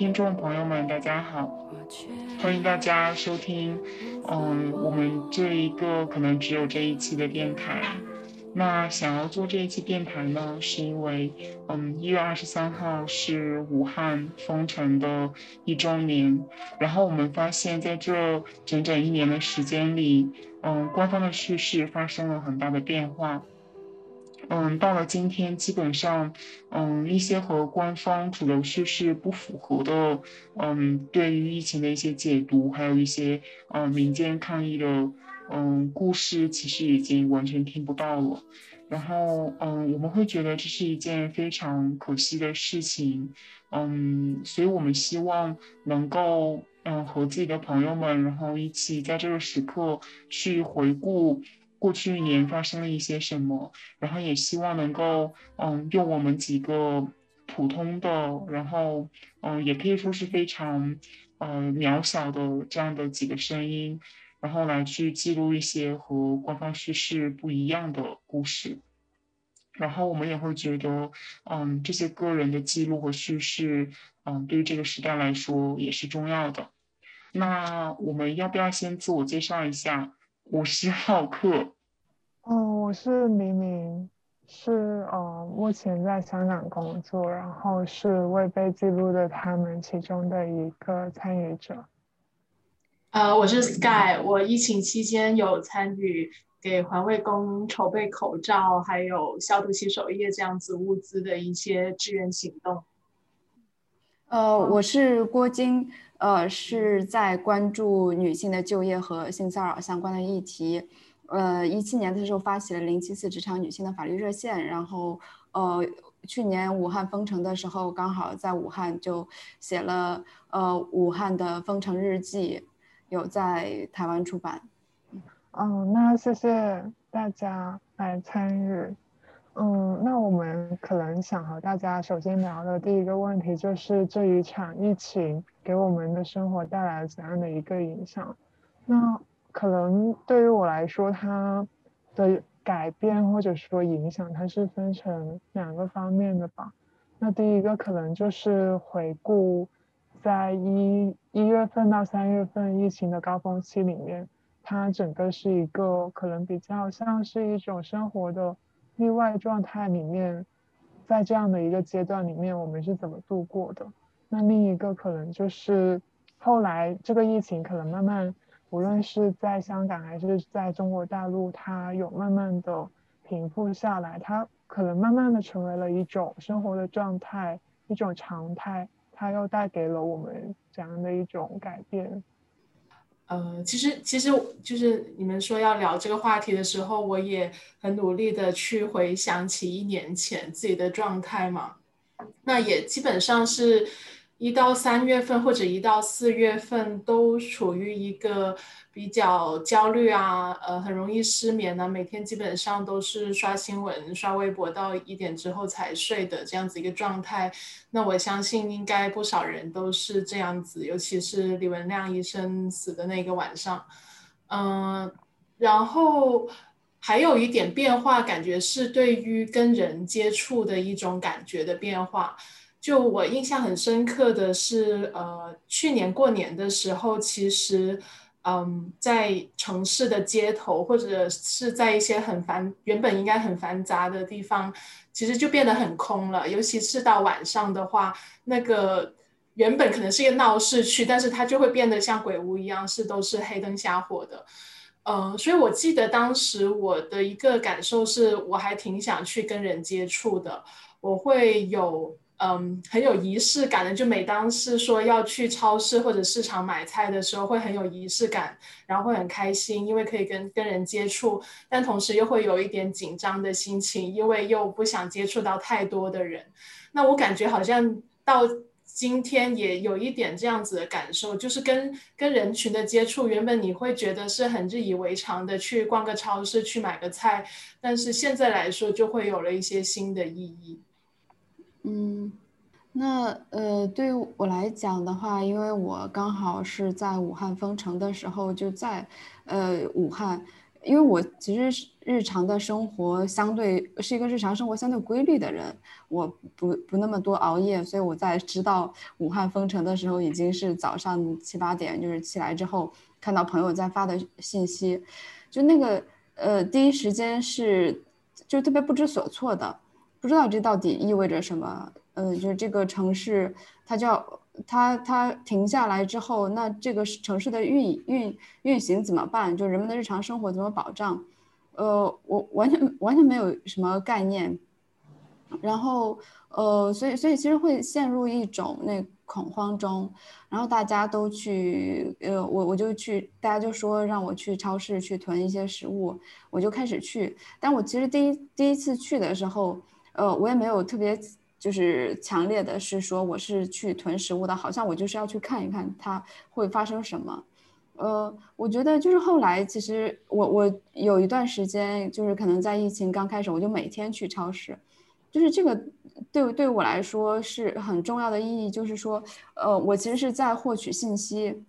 听众朋友们，大家好，欢迎大家收听，嗯，我们这一个可能只有这一期的电台。那想要做这一期电台呢，是因为，嗯，一月二十三号是武汉封城的一周年，然后我们发现在这整整一年的时间里，嗯，官方的叙事发生了很大的变化。嗯，到了今天，基本上，嗯，一些和官方主流叙事不符合的，嗯，对于疫情的一些解读，还有一些，嗯，民间抗疫的，嗯，故事，其实已经完全听不到了。然后，嗯，我们会觉得这是一件非常可惜的事情，嗯，所以我们希望能够，嗯，和自己的朋友们，然后一起在这个时刻去回顾。过去一年发生了一些什么，然后也希望能够，嗯，用我们几个普通的，然后，嗯，也可以说是非常，呃，渺小的这样的几个声音，然后来去记录一些和官方叙事不一样的故事，然后我们也会觉得，嗯，这些个人的记录和叙事，嗯，对于这个时代来说也是重要的。那我们要不要先自我介绍一下？我是浩克，哦，我是明明，是呃，目前在香港工作，然后是未被记录的他们其中的一个参与者。呃，我是 Sky，我疫情期间有参与给环卫工筹备口罩，还有消毒洗手液这样子物资的一些志愿行动。呃，我是郭晶。呃，是在关注女性的就业和性骚扰相关的议题。呃，一七年的时候发起了零七四职场女性的法律热线，然后呃，去年武汉封城的时候，刚好在武汉就写了呃武汉的封城日记，有在台湾出版。嗯，那谢谢大家来参与。嗯，那我们可能想和大家首先聊的第一个问题就是这一场疫情给我们的生活带来了怎样的一个影响？那可能对于我来说，它的改变或者说影响，它是分成两个方面的吧。那第一个可能就是回顾在一一月份到三月份疫情的高峰期里面，它整个是一个可能比较像是一种生活的。例外状态里面，在这样的一个阶段里面，我们是怎么度过的？那另一个可能就是后来这个疫情可能慢慢，无论是在香港还是在中国大陆，它有慢慢的平复下来，它可能慢慢的成为了一种生活的状态，一种常态，它又带给了我们怎样的一种改变？呃，其实其实就是你们说要聊这个话题的时候，我也很努力的去回想起一年前自己的状态嘛，那也基本上是。一到三月份或者一到四月份都处于一个比较焦虑啊，呃，很容易失眠呢。每天基本上都是刷新闻、刷微博到一点之后才睡的这样子一个状态。那我相信应该不少人都是这样子，尤其是李文亮医生死的那个晚上。嗯，然后还有一点变化，感觉是对于跟人接触的一种感觉的变化。就我印象很深刻的是，呃，去年过年的时候，其实，嗯，在城市的街头或者是在一些很繁原本应该很繁杂的地方，其实就变得很空了。尤其是到晚上的话，那个原本可能是一个闹市区，但是它就会变得像鬼屋一样，是都是黑灯瞎火的。嗯，所以我记得当时我的一个感受是，我还挺想去跟人接触的，我会有。嗯，很有仪式感的。就每当是说要去超市或者市场买菜的时候，会很有仪式感，然后会很开心，因为可以跟跟人接触。但同时又会有一点紧张的心情，因为又不想接触到太多的人。那我感觉好像到今天也有一点这样子的感受，就是跟跟人群的接触，原本你会觉得是很日以为常的，去逛个超市去买个菜，但是现在来说就会有了一些新的意义。嗯，那呃，对我来讲的话，因为我刚好是在武汉封城的时候就在呃武汉，因为我其实日常的生活相对是一个日常生活相对规律的人，我不不那么多熬夜，所以我在知道武汉封城的时候，已经是早上七八点，就是起来之后看到朋友在发的信息，就那个呃第一时间是就特别不知所措的，不知道这到底意味着什么，呃，就是这个城市它叫。它它停下来之后，那这个城市的运运运行怎么办？就人们的日常生活怎么保障？呃，我完全完全没有什么概念。然后呃，所以所以其实会陷入一种那恐慌中。然后大家都去呃，我我就去，大家就说让我去超市去囤一些食物，我就开始去。但我其实第一第一次去的时候，呃，我也没有特别。就是强烈的是说我是去囤食物的，好像我就是要去看一看它会发生什么。呃，我觉得就是后来其实我我有一段时间就是可能在疫情刚开始，我就每天去超市，就是这个对对我来说是很重要的意义，就是说呃我其实是在获取信息。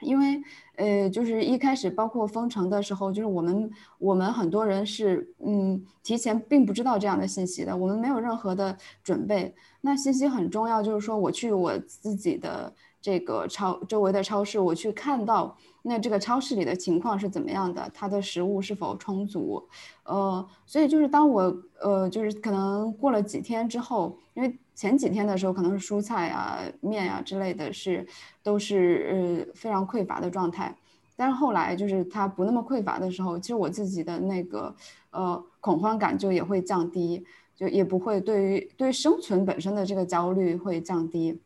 因为，呃，就是一开始包括封城的时候，就是我们我们很多人是，嗯，提前并不知道这样的信息的，我们没有任何的准备。那信息很重要，就是说我去我自己的这个超周围的超市，我去看到那这个超市里的情况是怎么样的，它的食物是否充足，呃，所以就是当我，呃，就是可能过了几天之后，因为。前几天的时候，可能是蔬菜啊、面啊之类的是都是呃非常匮乏的状态，但是后来就是它不那么匮乏的时候，其实我自己的那个呃恐慌感就也会降低，就也不会对于对生存本身的这个焦虑会降低。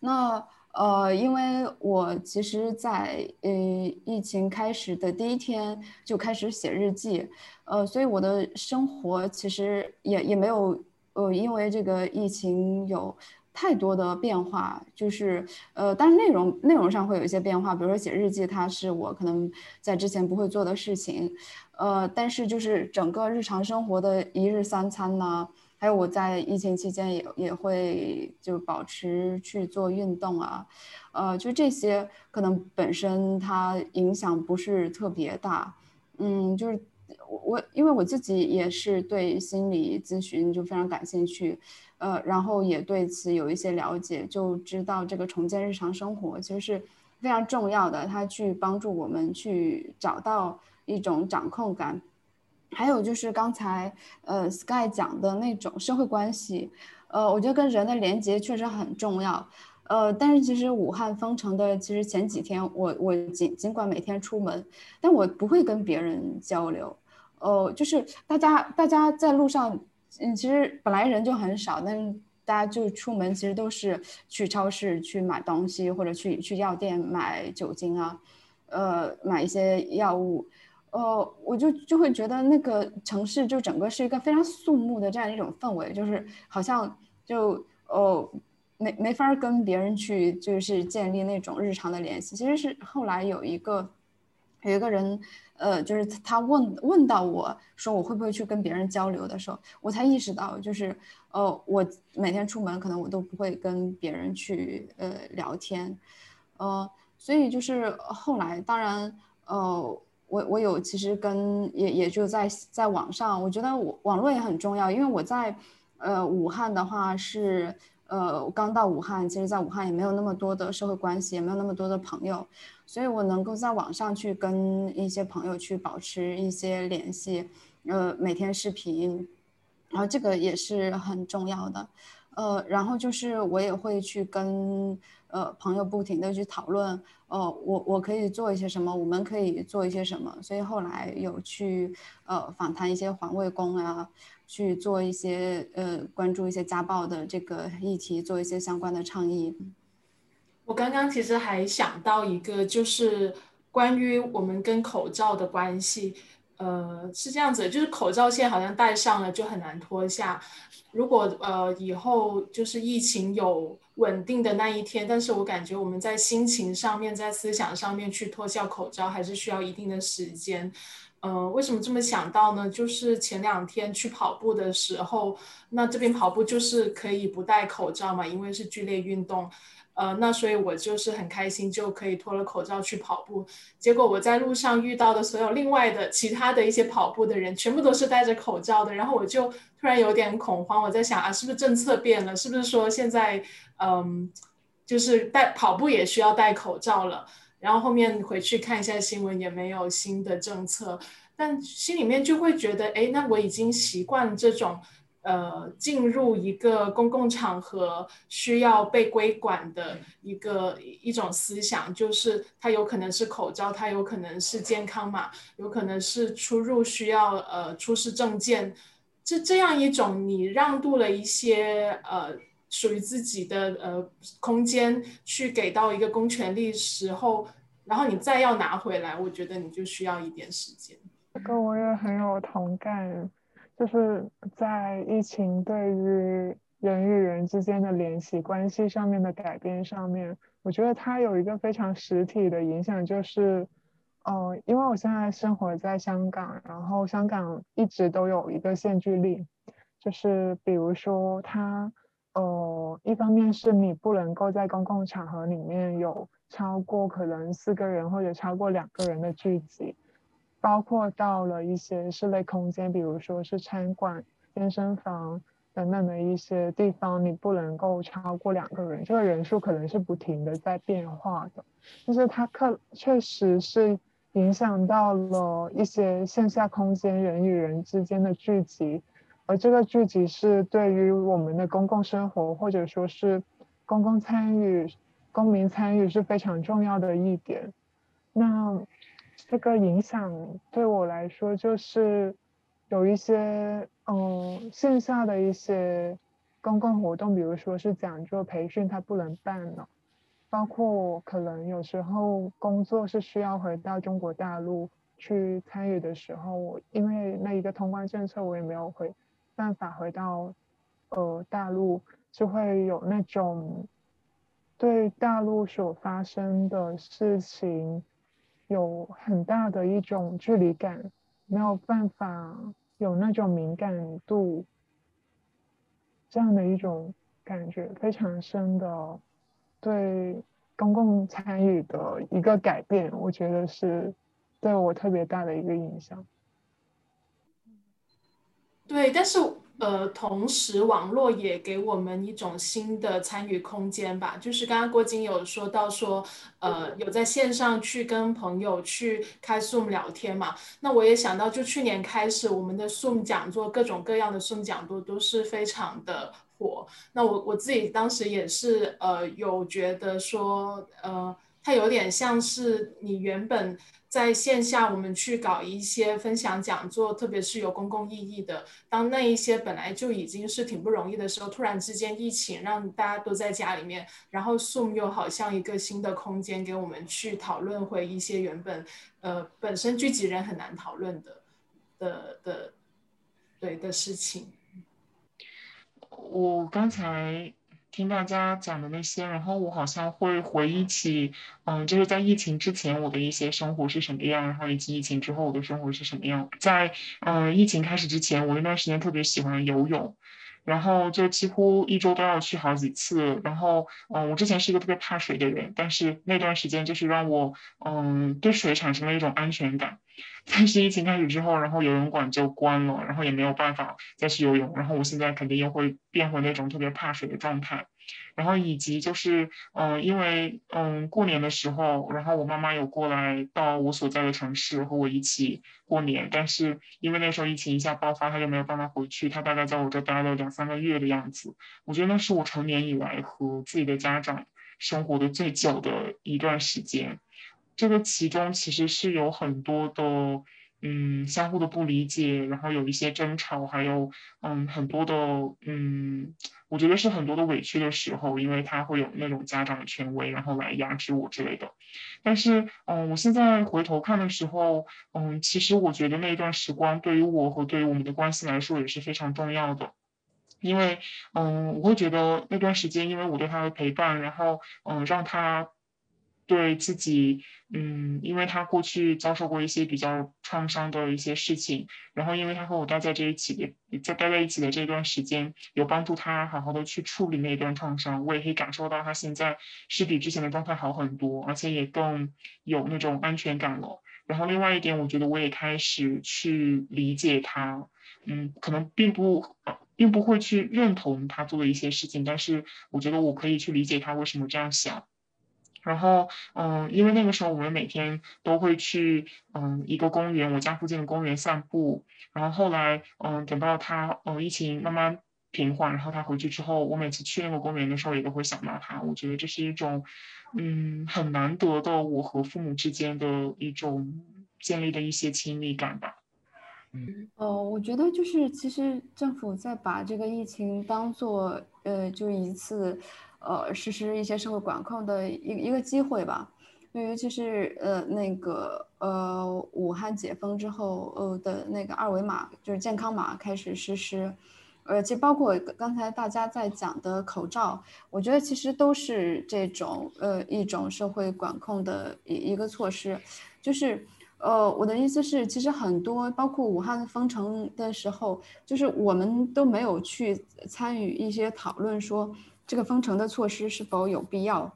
那呃，因为我其实，在呃疫情开始的第一天就开始写日记，呃，所以我的生活其实也也没有。呃，因为这个疫情有太多的变化，就是呃，但是内容内容上会有一些变化，比如说写日记，它是我可能在之前不会做的事情，呃，但是就是整个日常生活的一日三餐呢，还有我在疫情期间也也会就保持去做运动啊，呃，就这些可能本身它影响不是特别大，嗯，就是。我我因为我自己也是对心理咨询就非常感兴趣，呃，然后也对此有一些了解，就知道这个重建日常生活其实是非常重要的，它去帮助我们去找到一种掌控感。还有就是刚才呃 Sky 讲的那种社会关系，呃，我觉得跟人的连接确实很重要。呃，但是其实武汉封城的其实前几天，我我尽尽管每天出门，但我不会跟别人交流。哦，就是大家大家在路上，嗯，其实本来人就很少，但大家就出门其实都是去超市去买东西，或者去去药店买酒精啊，呃，买一些药物，呃，我就就会觉得那个城市就整个是一个非常肃穆的这样一种氛围，就是好像就哦没没法跟别人去就是建立那种日常的联系。其实是后来有一个有一个人。呃，就是他问问到我说我会不会去跟别人交流的时候，我才意识到，就是呃，我每天出门可能我都不会跟别人去呃聊天，呃，所以就是后来，当然，呃，我我有其实跟也也就在在网上，我觉得我网络也很重要，因为我在呃武汉的话是。呃，我刚到武汉，其实在武汉也没有那么多的社会关系，也没有那么多的朋友，所以我能够在网上去跟一些朋友去保持一些联系，呃，每天视频，然后这个也是很重要的，呃，然后就是我也会去跟呃朋友不停的去讨论，呃，我我可以做一些什么，我们可以做一些什么，所以后来有去呃访谈一些环卫工啊。去做一些呃关注一些家暴的这个议题，做一些相关的倡议。我刚刚其实还想到一个，就是关于我们跟口罩的关系，呃，是这样子，就是口罩现在好像戴上了就很难脱下。如果呃以后就是疫情有稳定的那一天，但是我感觉我们在心情上面，在思想上面去脱下口罩，还是需要一定的时间。呃，为什么这么想到呢？就是前两天去跑步的时候，那这边跑步就是可以不戴口罩嘛，因为是剧烈运动。呃，那所以我就是很开心，就可以脱了口罩去跑步。结果我在路上遇到的所有另外的其他的一些跑步的人，全部都是戴着口罩的。然后我就突然有点恐慌，我在想啊，是不是政策变了？是不是说现在嗯，就是戴跑步也需要戴口罩了？然后后面回去看一下新闻，也没有新的政策，但心里面就会觉得，哎，那我已经习惯这种。呃，进入一个公共场合需要被规管的一个一种思想，就是它有可能是口罩，它有可能是健康码，有可能是出入需要呃出示证件，这这样一种你让渡了一些呃属于自己的呃空间去给到一个公权力时候，然后你再要拿回来，我觉得你就需要一点时间。这个我也很有同感。就是在疫情对于人与人之间的联系关系上面的改变上面，我觉得它有一个非常实体的影响，就是，呃，因为我现在生活在香港，然后香港一直都有一个限聚令，就是比如说它，呃，一方面是你不能够在公共场合里面有超过可能四个人或者超过两个人的聚集。包括到了一些室内空间，比如说是餐馆、健身房等等的一些地方，你不能够超过两个人，这个人数可能是不停的在变化的。但是它可确实是影响到了一些线下空间人与人之间的聚集，而这个聚集是对于我们的公共生活或者说是公共参与、公民参与是非常重要的一点。那。这个影响对我来说，就是有一些嗯线下的一些公共活动，比如说是讲座、培训，它不能办了。包括我可能有时候工作是需要回到中国大陆去参与的时候，我因为那一个通关政策，我也没有回办法回到呃大陆，就会有那种对大陆所发生的事情。有很大的一种距离感，没有办法有那种敏感度，这样的一种感觉非常深的对公共参与的一个改变，我觉得是对我特别大的一个影响。对，但是。呃，同时网络也给我们一种新的参与空间吧。就是刚刚郭晶有说到说，呃，有在线上去跟朋友去开 Zoom 聊天嘛。那我也想到，就去年开始，我们的 Zoom 讲座，各种各样的 Zoom 讲座都是非常的火。那我我自己当时也是，呃，有觉得说，呃，它有点像是你原本。在线下，我们去搞一些分享讲座，特别是有公共意义的。当那一些本来就已经是挺不容易的时候，突然之间疫情让大家都在家里面，然后 Zoom 又好像一个新的空间，给我们去讨论回一些原本呃本身聚集人很难讨论的的的对的事情。我刚才。听大家讲的那些，然后我好像会回忆起，嗯，就是在疫情之前我的一些生活是什么样，然后以及疫情之后我的生活是什么样。在嗯疫情开始之前，我那段时间特别喜欢游泳。然后就几乎一周都要去好几次。然后，嗯，我之前是一个特别怕水的人，但是那段时间就是让我，嗯，对水产生了一种安全感。但是疫情开始之后，然后游泳馆就关了，然后也没有办法再去游泳。然后我现在肯定又会变回那种特别怕水的状态。然后以及就是，嗯，因为嗯过年的时候，然后我妈妈有过来到我所在的城市和我一起过年，但是因为那时候疫情一下爆发，她就没有办法回去，她大概在我这待了两三个月的样子。我觉得那是我成年以来和自己的家长生活的最久的一段时间。这个其中其实是有很多的。嗯，相互的不理解，然后有一些争吵，还有嗯很多的嗯，我觉得是很多的委屈的时候，因为他会有那种家长的权威，然后来压制我之类的。但是嗯，我现在回头看的时候，嗯，其实我觉得那段时光对于我和对于我们的关系来说也是非常重要的，因为嗯，我会觉得那段时间因为我对他的陪伴，然后嗯让他。对自己，嗯，因为他过去遭受过一些比较创伤的一些事情，然后因为他和我待在这一起的，在待在一起的这段时间，有帮助他好好的去处理那段创伤，我也可以感受到他现在是比之前的状态好很多，而且也更有那种安全感了。然后另外一点，我觉得我也开始去理解他，嗯，可能并不，并不会去认同他做的一些事情，但是我觉得我可以去理解他为什么这样想。然后，嗯，因为那个时候我们每天都会去，嗯，一个公园，我家附近的公园散步。然后后来，嗯，等到他，嗯，疫情慢慢平缓，然后他回去之后，我每次去那个公园的时候，也都会想到他。我觉得这是一种。嗯，很难得的，我和父母之间的一种建立的一些亲密感吧。嗯，哦，我觉得就是其实政府在把这个疫情当做呃，就一次呃实施一些社会管控的一一个机会吧。因为尤其是呃那个呃武汉解封之后呃的那个二维码就是健康码开始实施。呃，其实包括刚才大家在讲的口罩，我觉得其实都是这种呃一种社会管控的一一个措施，就是呃我的意思是，其实很多包括武汉封城的时候，就是我们都没有去参与一些讨论，说这个封城的措施是否有必要，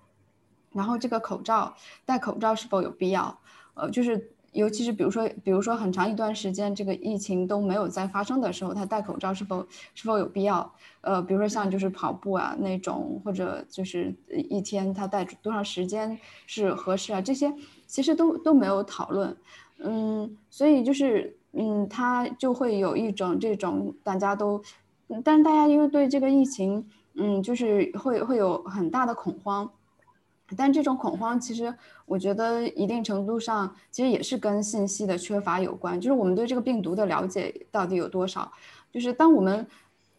然后这个口罩戴口罩是否有必要，呃，就是。尤其是比如说，比如说很长一段时间这个疫情都没有再发生的时候，他戴口罩是否是否有必要？呃，比如说像就是跑步啊那种，或者就是一天他戴多长时间是合适啊？这些其实都都没有讨论。嗯，所以就是嗯，他就会有一种这种大家都，但是大家因为对这个疫情，嗯，就是会会有很大的恐慌。但这种恐慌，其实我觉得一定程度上，其实也是跟信息的缺乏有关。就是我们对这个病毒的了解到底有多少？就是当我们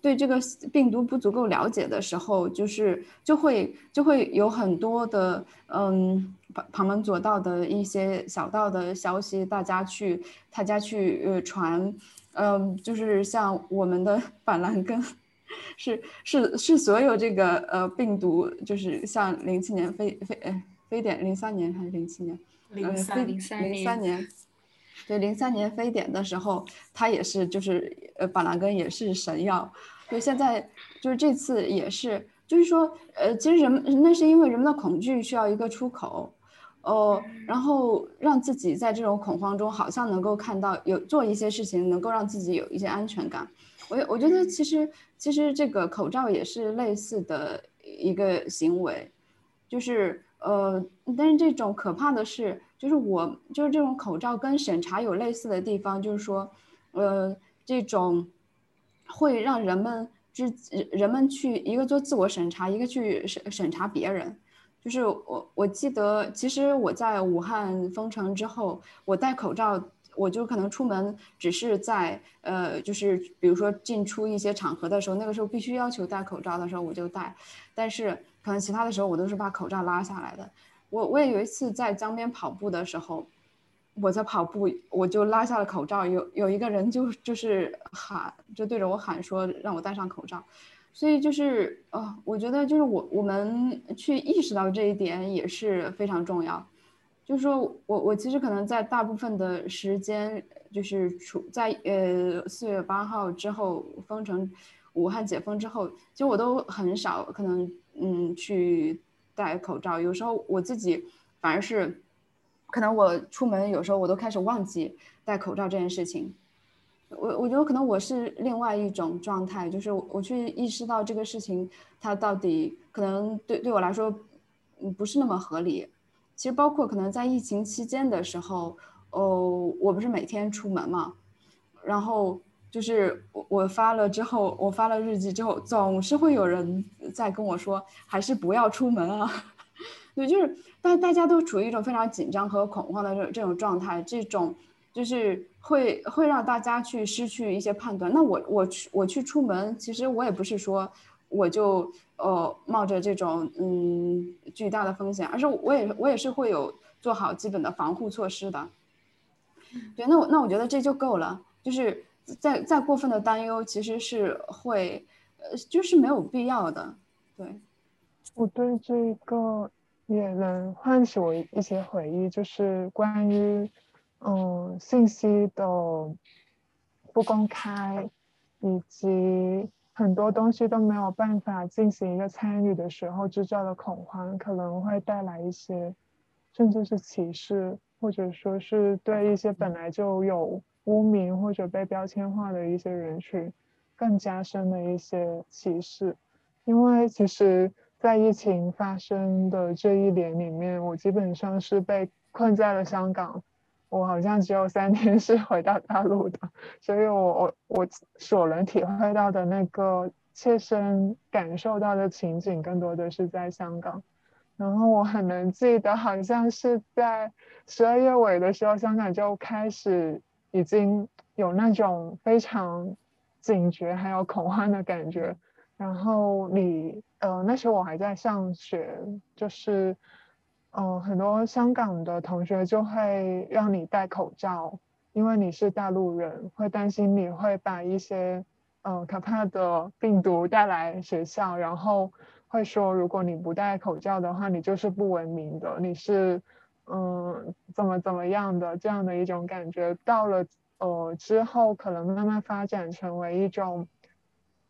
对这个病毒不足够了解的时候，就是就会就会有很多的嗯旁旁门左道的一些小道的消息，大家去大家去呃传，嗯，就是像我们的 板蓝根。是是是，所有这个呃病毒，就是像零七年非非呃非典，零三年还是零七年？零三零三零三年，对零三年非典的时候，它也是就是呃板蓝根也是神药，所以现在就是这次也是，就是说呃其实人们那是因为人们的恐惧需要一个出口，哦，然后让自己在这种恐慌中好像能够看到有做一些事情，能够让自己有一些安全感。我我觉得其实其实这个口罩也是类似的一个行为，就是呃，但是这种可怕的是，就是我就是这种口罩跟审查有类似的地方，就是说，呃，这种会让人们之人们去一个做自我审查，一个去审审查别人。就是我我记得，其实我在武汉封城之后，我戴口罩。我就可能出门，只是在呃，就是比如说进出一些场合的时候，那个时候必须要求戴口罩的时候，我就戴。但是可能其他的时候，我都是把口罩拉下来的。我我也有一次在江边跑步的时候，我在跑步，我就拉下了口罩，有有一个人就就是喊，就对着我喊说让我戴上口罩。所以就是呃，我觉得就是我我们去意识到这一点也是非常重要。就是说我我其实可能在大部分的时间，就是处在呃四月八号之后封城，武汉解封之后，其实我都很少可能嗯去戴口罩。有时候我自己反而是，可能我出门有时候我都开始忘记戴口罩这件事情。我我觉得可能我是另外一种状态，就是我去意识到这个事情它到底可能对对我来说嗯不是那么合理。其实包括可能在疫情期间的时候，哦，我不是每天出门嘛，然后就是我我发了之后，我发了日记之后，总是会有人在跟我说，还是不要出门啊。对，就是大大家都处于一种非常紧张和恐慌的这这种状态，这种就是会会让大家去失去一些判断。那我我去我去出门，其实我也不是说。我就呃冒着这种嗯巨大的风险，而是我也我也是会有做好基本的防护措施的。对，那我那我觉得这就够了，就是再再过分的担忧其实是会呃就是没有必要的。对，我对这个也能唤起我一些回忆，就是关于嗯信息的不公开，以及很多东西都没有办法进行一个参与的时候制造的恐慌，可能会带来一些甚至是歧视，或者说是对一些本来就有污名或者被标签化的一些人群更加深的一些歧视，因为其实。在疫情发生的这一年里面，我基本上是被困在了香港。我好像只有三天 是回到大陆的，所以我我我所能体会到的那个切身感受到的情景，更多的是在香港。然后我很能记得，好像是在十二月尾的时候，香港就开始已经有那种非常警觉还有恐慌的感觉。然后你呃那时候我还在上学，就是呃很多香港的同学就会让你戴口罩，因为你是大陆人，会担心你会把一些呃可怕的病毒带来学校，然后会说如果你不戴口罩的话，你就是不文明的，你是嗯怎么怎么样的这样的一种感觉。到了呃之后，可能慢慢发展成为一种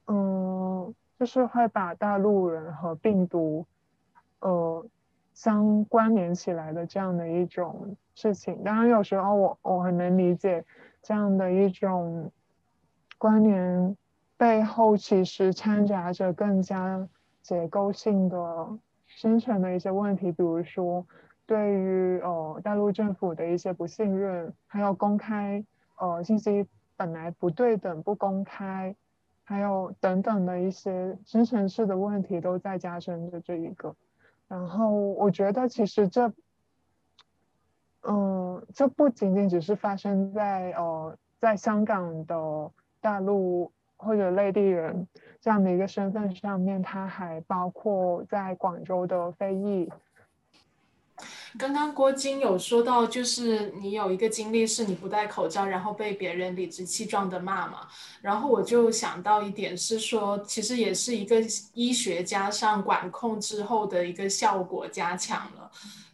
嗯。就是会把大陆人和病毒，呃，相关联起来的这样的一种事情。当然，有时候我我很能理解这样的一种关联背后，其实掺杂着更加结构性的深层的一些问题，比如说对于呃大陆政府的一些不信任，还有公开呃信息本来不对等、不公开。还有等等的一些深层次的问题都在加深着这一个，然后我觉得其实这，嗯，这不仅仅只是发生在呃在香港的大陆或者内地人这样的一个身份上面，它还包括在广州的非裔。刚刚郭晶有说到，就是你有一个经历是你不戴口罩，然后被别人理直气壮的骂嘛。然后我就想到一点是说，其实也是一个医学加上管控之后的一个效果加强了。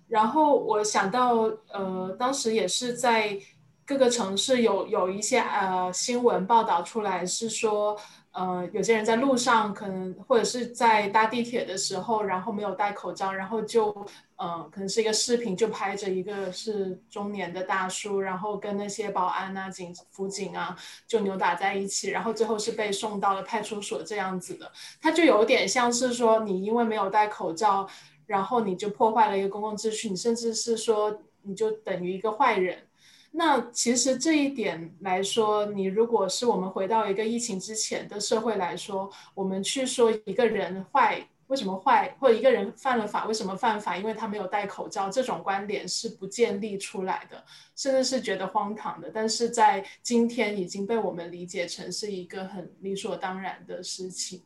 然后我想到，呃，当时也是在各个城市有有一些呃新闻报道出来，是说。呃，有些人在路上可能或者是在搭地铁的时候，然后没有戴口罩，然后就，呃，可能是一个视频，就拍着一个是中年的大叔，然后跟那些保安啊、警辅警啊就扭打在一起，然后最后是被送到了派出所这样子的。他就有点像是说，你因为没有戴口罩，然后你就破坏了一个公共秩序，你甚至是说你就等于一个坏人。那其实这一点来说，你如果是我们回到一个疫情之前的社会来说，我们去说一个人坏，为什么坏，或者一个人犯了法，为什么犯法？因为他没有戴口罩，这种观点是不建立出来的，甚至是觉得荒唐的。但是在今天已经被我们理解成是一个很理所当然的事情。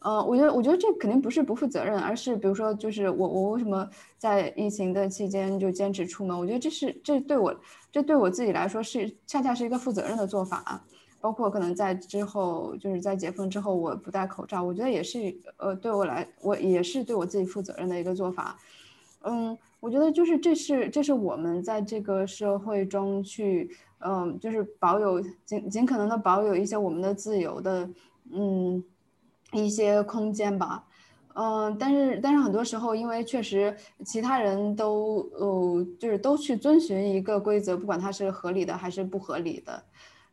呃，我觉得，我觉得这肯定不是不负责任，而是比如说，就是我，我为什么在疫情的期间就坚持出门？我觉得这是，这对我，这对我自己来说是恰恰是一个负责任的做法。包括可能在之后，就是在解封之后，我不戴口罩，我觉得也是，呃，对我来，我也是对我自己负责任的一个做法。嗯，我觉得就是这是，这是我们在这个社会中去，嗯，就是保有尽尽可能的保有一些我们的自由的，嗯。一些空间吧，嗯，但是但是很多时候，因为确实其他人都呃，就是都去遵循一个规则，不管它是合理的还是不合理的，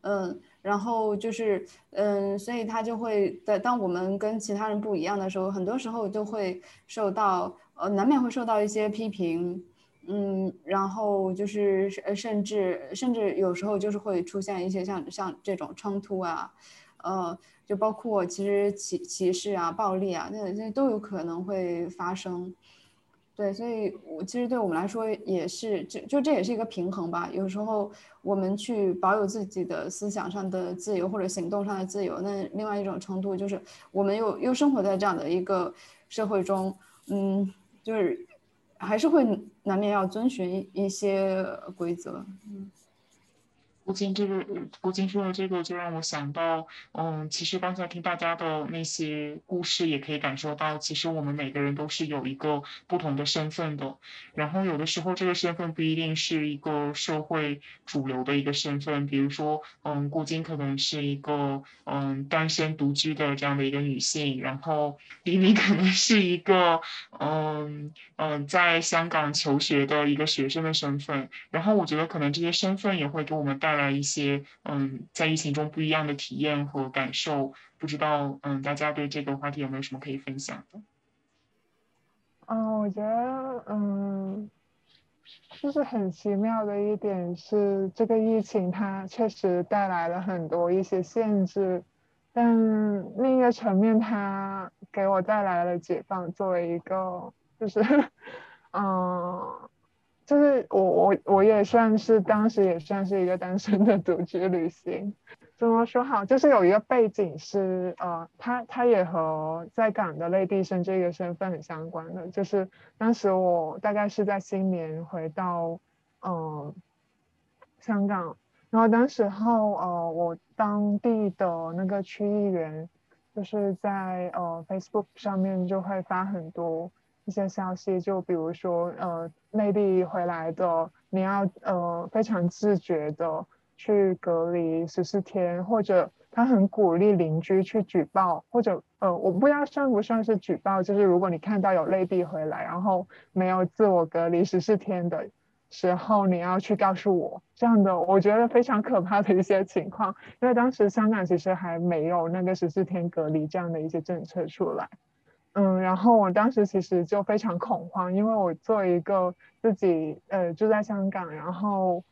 嗯，然后就是嗯，所以他就会在当我们跟其他人不一样的时候，很多时候就会受到呃，难免会受到一些批评，嗯，然后就是甚至甚至有时候就是会出现一些像像这种冲突啊，呃。就包括其实歧歧视啊、暴力啊，那那都有可能会发生。对，所以我其实对我们来说也是，就就这也是一个平衡吧。有时候我们去保有自己的思想上的自由或者行动上的自由，那另外一种程度就是我们又又生活在这样的一个社会中，嗯，就是还是会难免要遵循一些规则。嗯。郭晶这个，郭晶说的这个就让我想到，嗯，其实刚才听大家的那些故事，也可以感受到，其实我们每个人都是有一个不同的身份的。然后有的时候这个身份不一定是一个社会主流的一个身份，比如说，嗯，郭晶可能是一个嗯单身独居的这样的一个女性，然后李敏可能是一个嗯嗯在香港求学的一个学生的身份。然后我觉得可能这些身份也会给我们带来一些嗯，在疫情中不一样的体验和感受，不知道嗯，大家对这个话题有没有什么可以分享的？嗯，我觉得嗯，就是很奇妙的一点是，这个疫情它确实带来了很多一些限制，但另一个层面，它给我带来了解放。作为一个就是 嗯。就是我我我也算是当时也算是一个单身的独居旅行，怎么说好？就是有一个背景是呃，他他也和在港的内地生这个身份很相关的，就是当时我大概是在新年回到嗯香港，然后当时候呃我当地的那个区议员就是在呃 Facebook 上面就会发很多。一些消息，就比如说，呃，内地回来的，你要呃非常自觉的去隔离十四天，或者他很鼓励邻居去举报，或者呃，我不知道算不算是举报，就是如果你看到有内地回来，然后没有自我隔离十四天的时候，你要去告诉我这样的，我觉得非常可怕的一些情况，因为当时香港其实还没有那个十四天隔离这样的一些政策出来。嗯，然后我当时其实就非常恐慌，因为我作为一个自己呃住在香港，然后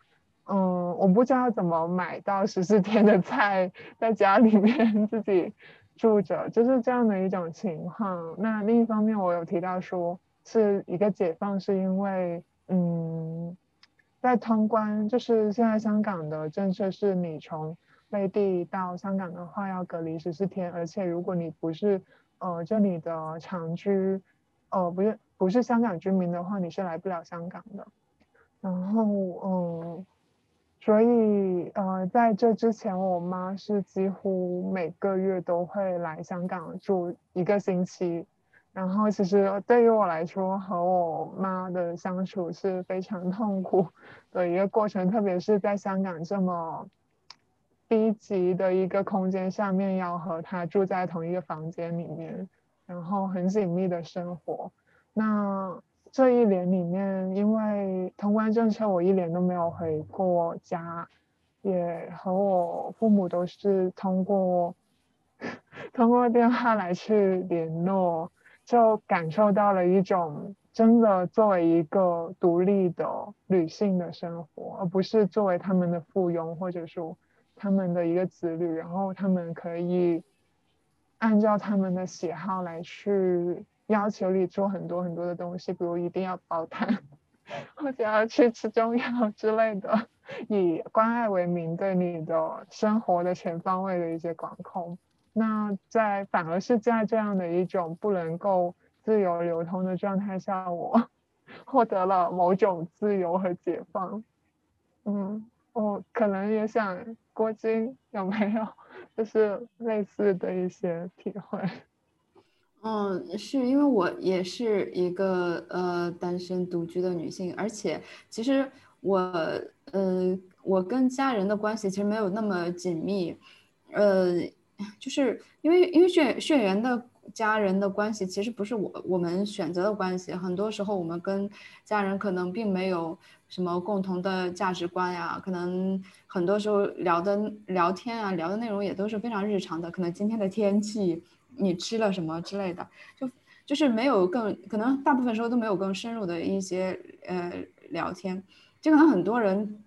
嗯，我不知道怎么买到十四天的菜，在家里面自己住着，就是这样的一种情况。那另一方面，我有提到说是一个解放，是因为嗯，在通关，就是现在香港的政策是你从内地到香港的话要隔离十四天，而且如果你不是呃，这里的长居，呃，不是不是香港居民的话，你是来不了香港的。然后，嗯，所以，呃，在这之前，我妈是几乎每个月都会来香港住一个星期。然后，其实对于我来说，和我妈的相处是非常痛苦的一个过程，特别是在香港这么。低级的一个空间下面，要和他住在同一个房间里面，然后很紧密的生活。那这一年里面，因为通关政策，我一年都没有回过家，也和我父母都是通过 通过电话来去联络，就感受到了一种真的作为一个独立的女性的生活，而不是作为他们的附庸，或者说。他们的一个子女，然后他们可以按照他们的喜好来去要求你做很多很多的东西，比如一定要煲汤，或者要去吃中药 之类的，以关爱为名对你的生活的全方位的一些管控。那在反而是在这样的一种不能够自由流通的状态下，我 获得了某种自由和解放。嗯。我可能也想郭晶有没有 就是类似的一些体会？嗯，是因为我也是一个呃单身独居的女性，而且其实我呃我跟家人的关系其实没有那么紧密，呃，就是因为因为血血缘的。家人的关系其实不是我我们选择的关系，很多时候我们跟家人可能并没有什么共同的价值观呀，可能很多时候聊的聊天啊，聊的内容也都是非常日常的，可能今天的天气，你吃了什么之类的，就就是没有更可能大部分时候都没有更深入的一些呃聊天，就可能很多人，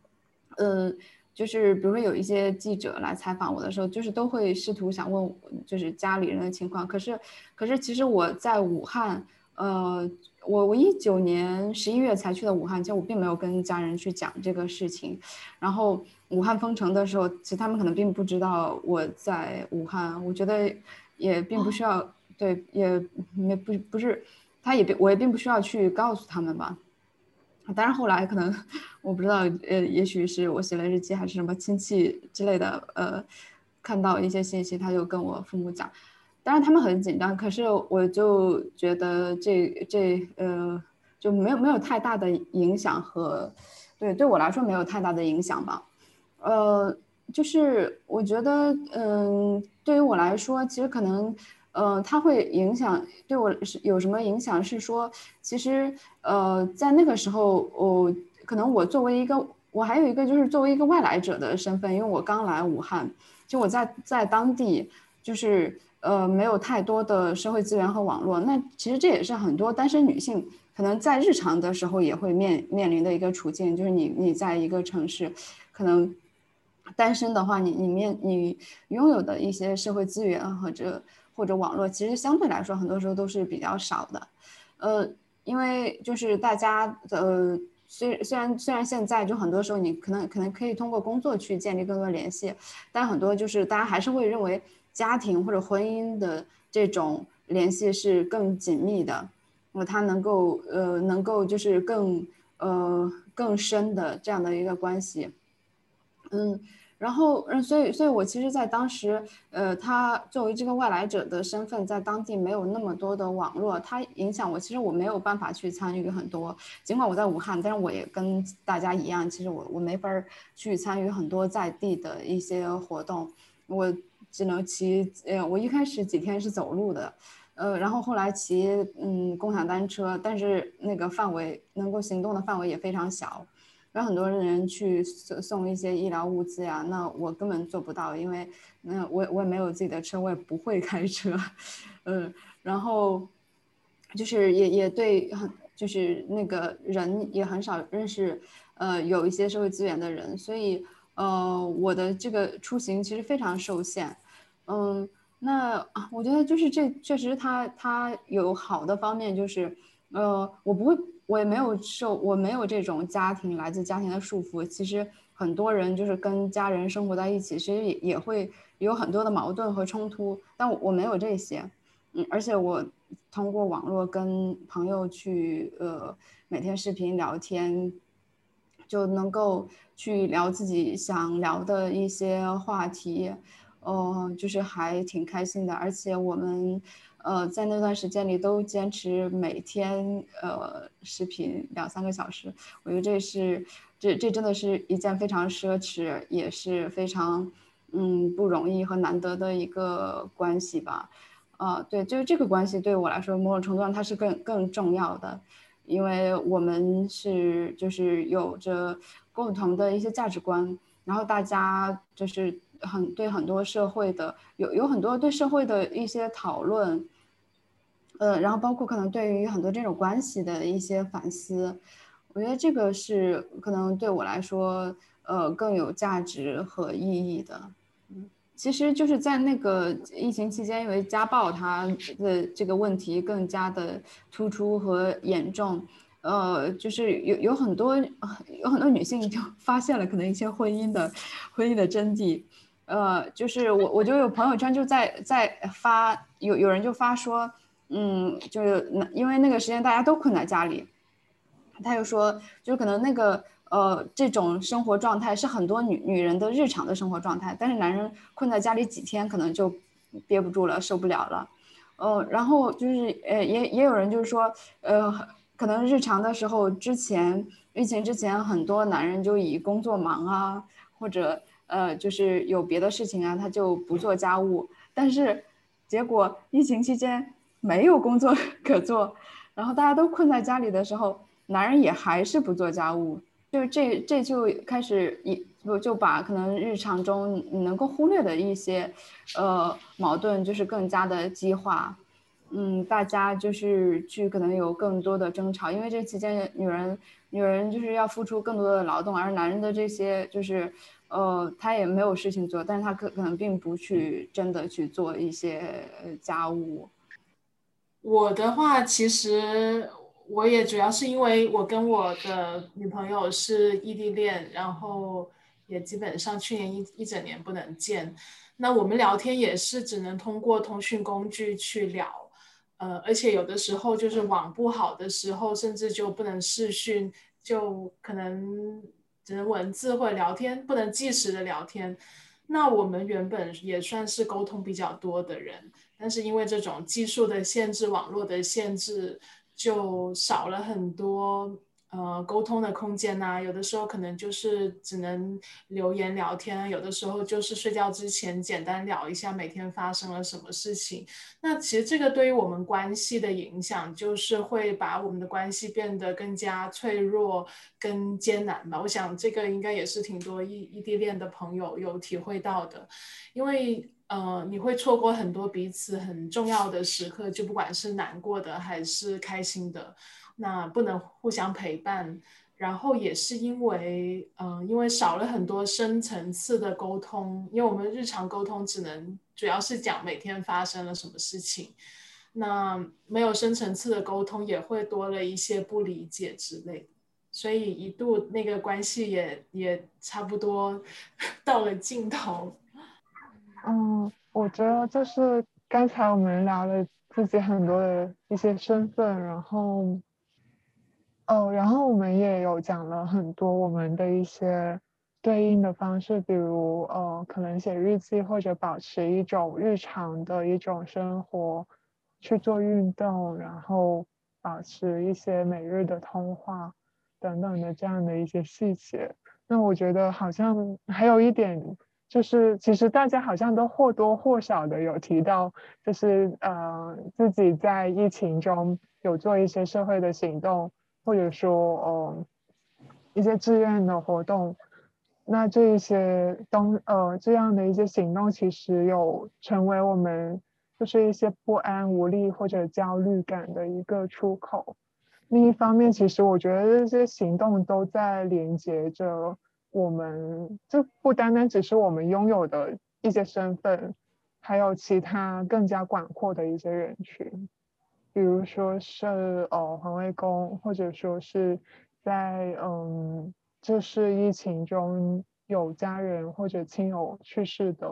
呃。就是比如说有一些记者来采访我的时候，就是都会试图想问，就是家里人的情况。可是，可是其实我在武汉，呃，我我一九年十一月才去的武汉，其实我并没有跟家人去讲这个事情。然后武汉封城的时候，其实他们可能并不知道我在武汉。我觉得也并不需要，对，也没不不是，他也并我也并不需要去告诉他们吧。当然后来可能我不知道，呃，也许是我写了日记还是什么亲戚之类的，呃，看到一些信息，他就跟我父母讲，当然他们很紧张，可是我就觉得这这呃就没有没有太大的影响和对对我来说没有太大的影响吧，呃，就是我觉得嗯，对于我来说，其实可能。呃，它会影响对我是有什么影响？是说，其实呃，在那个时候，我可能我作为一个，我还有一个就是作为一个外来者的身份，因为我刚来武汉，就我在在当地，就是呃，没有太多的社会资源和网络。那其实这也是很多单身女性可能在日常的时候也会面面临的一个处境，就是你你在一个城市，可能单身的话，你你面你拥有的一些社会资源或者。或者网络其实相对来说，很多时候都是比较少的，呃，因为就是大家的虽虽然虽然现在就很多时候你可能可能可以通过工作去建立更多联系，但很多就是大家还是会认为家庭或者婚姻的这种联系是更紧密的，那么他能够呃能够就是更呃更深的这样的一个关系，嗯。然后，嗯，所以，所以我其实，在当时，呃，他作为这个外来者的身份，在当地没有那么多的网络，他影响我，其实我没有办法去参与很多。尽管我在武汉，但是我也跟大家一样，其实我我没法去参与很多在地的一些活动，我只能骑，呃，我一开始几天是走路的，呃，然后后来骑，嗯，共享单车，但是那个范围能够行动的范围也非常小。让很多人去送送一些医疗物资呀，那我根本做不到，因为那我我也没有自己的车，我也不会开车，嗯，然后就是也也对很就是那个人也很少认识，呃，有一些社会资源的人，所以呃我的这个出行其实非常受限，嗯，那我觉得就是这确实它它有好的方面，就是呃我不会。我也没有受，我没有这种家庭来自家庭的束缚。其实很多人就是跟家人生活在一起，其实也也会有很多的矛盾和冲突。但我没有这些，嗯，而且我通过网络跟朋友去呃每天视频聊天，就能够去聊自己想聊的一些话题，呃，就是还挺开心的。而且我们。呃，在那段时间里都坚持每天呃视频两三个小时，我觉得这是这这真的是一件非常奢侈，也是非常嗯不容易和难得的一个关系吧。啊，对，就是这个关系对我来说，某种程度上它是更更重要的，因为我们是就是有着共同的一些价值观，然后大家就是。很对很多社会的有有很多对社会的一些讨论，呃，然后包括可能对于很多这种关系的一些反思，我觉得这个是可能对我来说，呃，更有价值和意义的。其实就是在那个疫情期间，因为家暴它的这个问题更加的突出和严重。呃，就是有有很多有很多女性就 发现了可能一些婚姻的婚姻的真谛。呃，就是我，我就有朋友圈就在在发，有有人就发说，嗯，就是那因为那个时间大家都困在家里，他就说，就可能那个呃这种生活状态是很多女女人的日常的生活状态，但是男人困在家里几天可能就憋不住了，受不了了，呃，然后就是呃也也有人就是说，呃，可能日常的时候之前疫情之前很多男人就以工作忙啊或者。呃，就是有别的事情啊，他就不做家务。但是，结果疫情期间没有工作 可做，然后大家都困在家里的时候，男人也还是不做家务。就这这就开始一就就把可能日常中能够忽略的一些呃矛盾，就是更加的激化。嗯，大家就是去可能有更多的争吵，因为这期间女人女人就是要付出更多的劳动，而男人的这些就是。呃，他也没有事情做，但是他可可能并不去真的去做一些家务。我的话，其实我也主要是因为我跟我的女朋友是异地恋，然后也基本上去年一一整年不能见。那我们聊天也是只能通过通讯工具去聊，呃，而且有的时候就是网不好的时候，甚至就不能视讯。就可能只能文字或者聊天，不能即时的聊天。那我们原本也算是沟通比较多的人，但是因为这种技术的限制、网络的限制，就少了很多。呃，沟通的空间呐，有的时候可能就是只能留言聊天，有的时候就是睡觉之前简单聊一下每天发生了什么事情。那其实这个对于我们关系的影响，就是会把我们的关系变得更加脆弱、更艰难吧。我想这个应该也是挺多异异地恋的朋友有体会到的，因为呃，你会错过很多彼此很重要的时刻，就不管是难过的还是开心的。那不能互相陪伴，然后也是因为，嗯，因为少了很多深层次的沟通，因为我们日常沟通只能主要是讲每天发生了什么事情，那没有深层次的沟通，也会多了一些不理解之类，所以一度那个关系也也差不多 到了尽头。嗯，我觉得就是刚才我们聊了自己很多的一些身份，然后。哦，然后我们也有讲了很多我们的一些对应的方式，比如呃，可能写日记或者保持一种日常的一种生活，去做运动，然后保持一些每日的通话等等的这样的一些细节。那我觉得好像还有一点就是，其实大家好像都或多或少的有提到，就是呃自己在疫情中有做一些社会的行动。或者说，呃，一些志愿的活动，那这一些东呃这样的一些行动，其实有成为我们就是一些不安、无力或者焦虑感的一个出口。另一方面，其实我觉得这些行动都在连接着我们，就不单单只是我们拥有的一些身份，还有其他更加广阔的一些人群。比如说是呃环卫工，或者说是在嗯就是疫情中有家人或者亲友去世的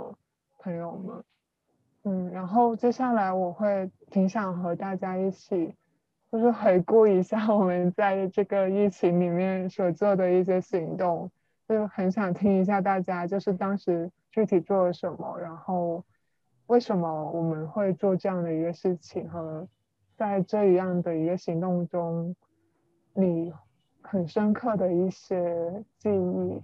朋友们，嗯，然后接下来我会挺想和大家一起，就是回顾一下我们在这个疫情里面所做的一些行动，就很想听一下大家就是当时具体做了什么，然后为什么我们会做这样的一个事情和。在这样的一个行动中，你很深刻的一些记忆。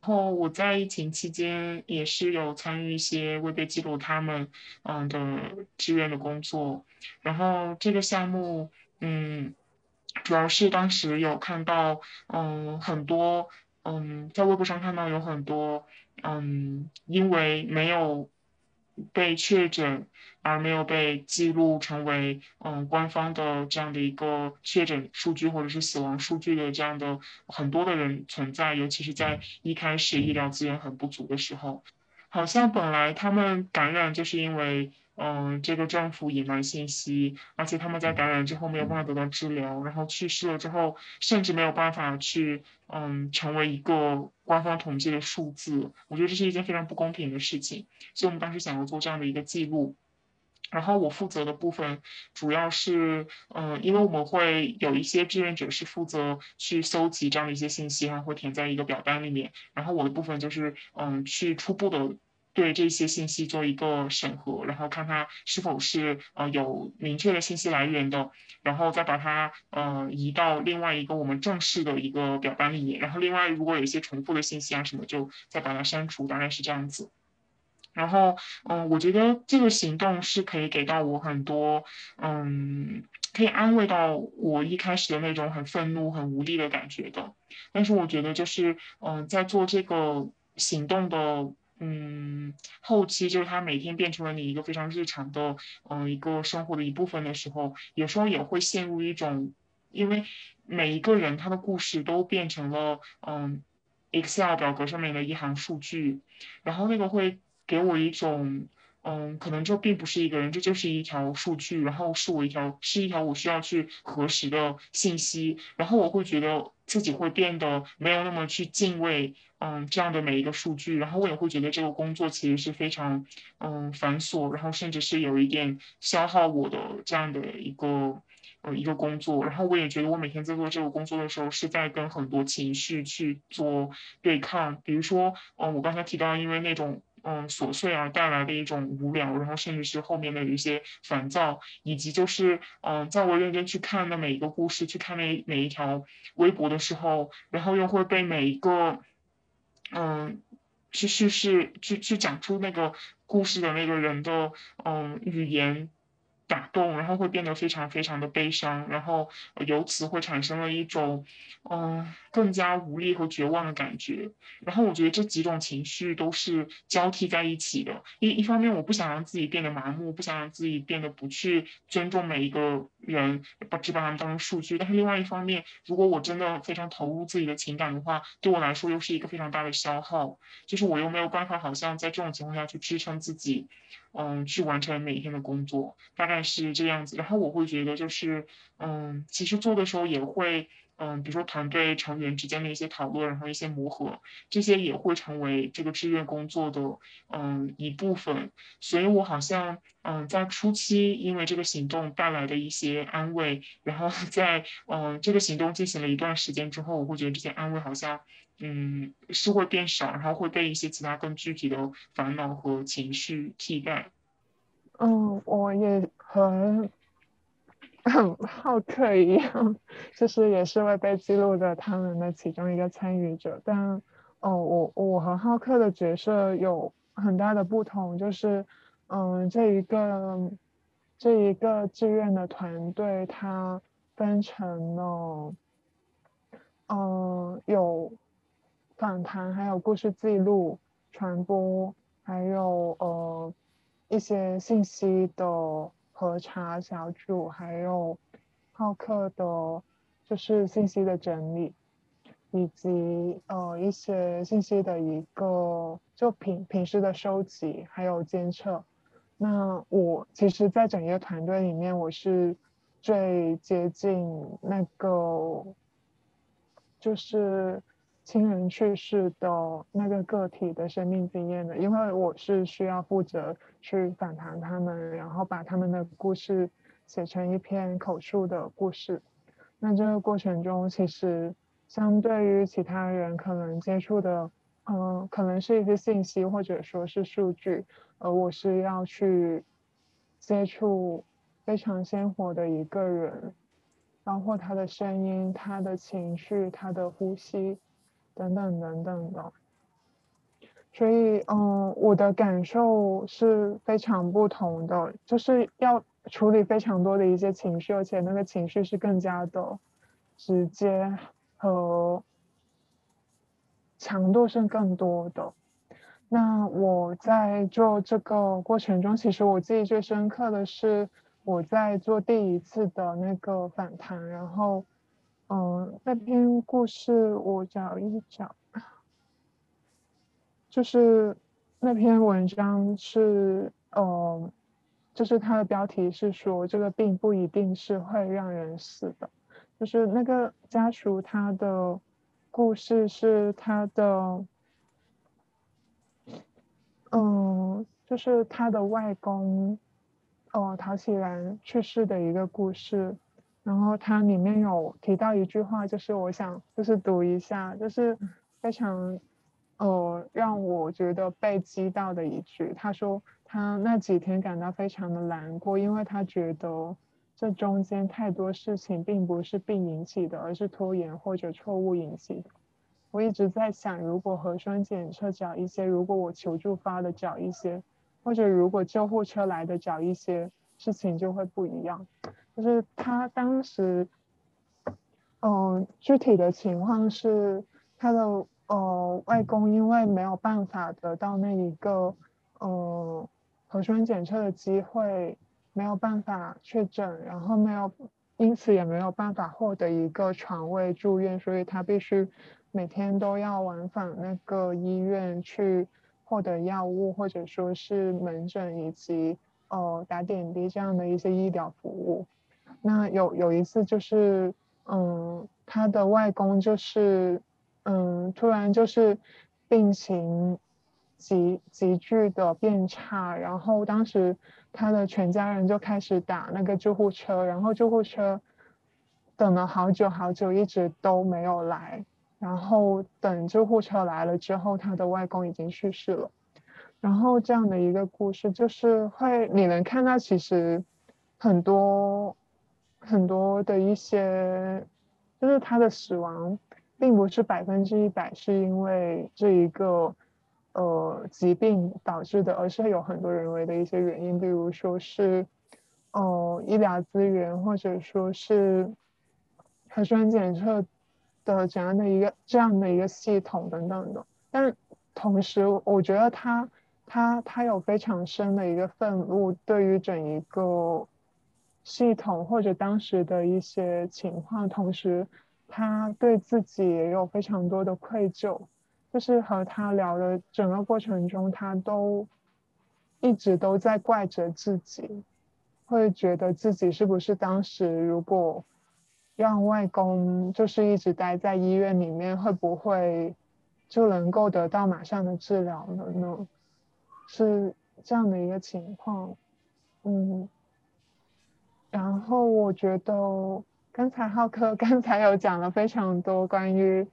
然后我在疫情期间也是有参与一些未被记录他们嗯的志愿的工作。然后这个项目嗯，主要是当时有看到嗯很多嗯在微博上看到有很多嗯因为没有。被确诊而没有被记录成为嗯官方的这样的一个确诊数据或者是死亡数据的这样的很多的人存在，尤其是在一开始医疗资源很不足的时候，好像本来他们感染就是因为。嗯，这个政府隐瞒信息，而且他们在感染之后没有办法得到治疗，然后去世了之后，甚至没有办法去嗯成为一个官方统计的数字。我觉得这是一件非常不公平的事情，所以我们当时想要做这样的一个记录。然后我负责的部分主要是嗯，因为我们会有一些志愿者是负责去搜集这样的一些信息，然后会填在一个表单里面。然后我的部分就是嗯，去初步的。对这些信息做一个审核，然后看它是否是呃有明确的信息来源的，然后再把它呃移到另外一个我们正式的一个表单里面，然后另外如果有一些重复的信息啊什么，就再把它删除，大概是这样子。然后嗯，我觉得这个行动是可以给到我很多嗯，可以安慰到我一开始的那种很愤怒、很无力的感觉的。但是我觉得就是嗯，在做这个行动的。嗯，后期就是他每天变成了你一个非常日常的，嗯，一个生活的一部分的时候，有时候也会陷入一种，因为每一个人他的故事都变成了，嗯，Excel 表格上面的一行数据，然后那个会给我一种。嗯，可能这并不是一个人，这就是一条数据，然后是我一条，是一条我需要去核实的信息，然后我会觉得自己会变得没有那么去敬畏，嗯，这样的每一个数据，然后我也会觉得这个工作其实是非常，嗯，繁琐，然后甚至是有一点消耗我的这样的一个，呃一个工作，然后我也觉得我每天在做这个工作的时候是在跟很多情绪去做对抗，比如说，嗯，我刚才提到因为那种。嗯，琐碎而带来的一种无聊，然后甚至是后面的一些烦躁，以及就是嗯，在我认真去看的每一个故事，去看每每一条微博的时候，然后又会被每一个嗯，去叙事去去讲出那个故事的那个人的嗯语言。打动，然后会变得非常非常的悲伤，然后由此会产生了一种，嗯，更加无力和绝望的感觉。然后我觉得这几种情绪都是交替在一起的。一一方面，我不想让自己变得麻木，不想让自己变得不去尊重每一个人，把只把他们当成数据。但是另外一方面，如果我真的非常投入自己的情感的话，对我来说又是一个非常大的消耗。就是我又没有办法，好像在这种情况下去支撑自己。嗯，去完成每一天的工作，大概是这样子。然后我会觉得，就是，嗯，其实做的时候也会，嗯，比如说团队成员之间的一些讨论，然后一些磨合，这些也会成为这个志愿工作的，嗯，一部分。所以我好像，嗯，在初期因为这个行动带来的一些安慰，然后 在，嗯，这个行动进行了一段时间之后，我会觉得这些安慰好像。嗯，是会变少，然后会被一些其他更具体的烦恼和情绪替代。嗯，我也和浩克一样，就是也是会被记录的他们的其中一个参与者。但哦，我我和浩克的角色有很大的不同，就是嗯，这一个这一个志愿的团队，它分成了嗯有。访谈，还有故事记录、传播，还有呃一些信息的核查小组，还有浩克的，就是信息的整理，以及呃一些信息的一个就平平时的收集，还有监测。那我其实，在整个团队里面，我是最接近那个，就是。亲人去世的那个个体的生命经验的，因为我是需要负责去访谈他们，然后把他们的故事写成一篇口述的故事。那这个过程中，其实相对于其他人可能接触的，嗯，可能是一些信息或者说是数据，而我是要去接触非常鲜活的一个人，包括他的声音、他的情绪、他的呼吸。等等等等的，所以嗯，我的感受是非常不同的，就是要处理非常多的一些情绪，而且那个情绪是更加的直接和强度是更多的。那我在做这个过程中，其实我记忆最深刻的是我在做第一次的那个反弹，然后。嗯，那篇故事我找一找，就是那篇文章是，呃，就是它的标题是说这个病不一定是会让人死的，就是那个家属他的故事是他的，嗯，就是他的外公，哦，陶启然去世的一个故事。然后它里面有提到一句话，就是我想就是读一下，就是非常呃让我觉得被击到的一句。他说他那几天感到非常的难过，因为他觉得这中间太多事情并不是病引起的，而是拖延或者错误引起的。我一直在想，如果核酸检测早一些，如果我求助发的早一些，或者如果救护车来的早一些，事情就会不一样。就是他当时，嗯，具体的情况是他的呃外公因为没有办法得到那一个呃核酸检测的机会，没有办法确诊，然后没有，因此也没有办法获得一个床位住院，所以他必须每天都要往返那个医院去获得药物或者说是门诊以及呃打点滴这样的一些医疗服务。那有有一次就是，嗯，他的外公就是，嗯，突然就是病情急急剧的变差，然后当时他的全家人就开始打那个救护车，然后救护车等了好久好久，一直都没有来，然后等救护车来了之后，他的外公已经去世了。然后这样的一个故事，就是会你能看到其实很多很多的一些，就是他的死亡并不是百分之一百是因为这一个。呃，疾病导致的，而是有很多人为的一些原因，比如说是，呃，医疗资源，或者说是核酸检测的怎样的一个这样的一个系统等等的。但同时，我觉得他他他有非常深的一个愤怒，对于整一个系统或者当时的一些情况，同时他对自己也有非常多的愧疚。就是和他聊的整个过程中，他都一直都在怪着自己，会觉得自己是不是当时如果让外公就是一直待在医院里面，会不会就能够得到马上的治疗了呢？是这样的一个情况，嗯。然后我觉得刚才浩克 刚才有讲了非常多关于。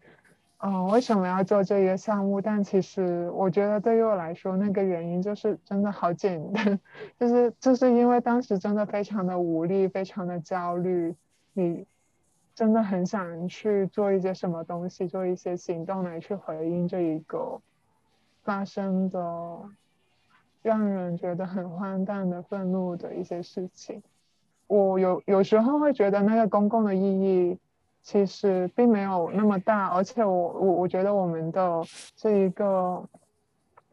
嗯，为什么要做这一个项目？但其实我觉得对于我来说，那个原因就是真的好简单，就是就是因为当时真的非常的无力，非常的焦虑，你真的很想去做一些什么东西，做一些行动来去回应这一个发生的让人觉得很荒诞的愤怒的一些事情。我有有时候会觉得那个公共的意义。其实并没有那么大，而且我我我觉得我们的这一个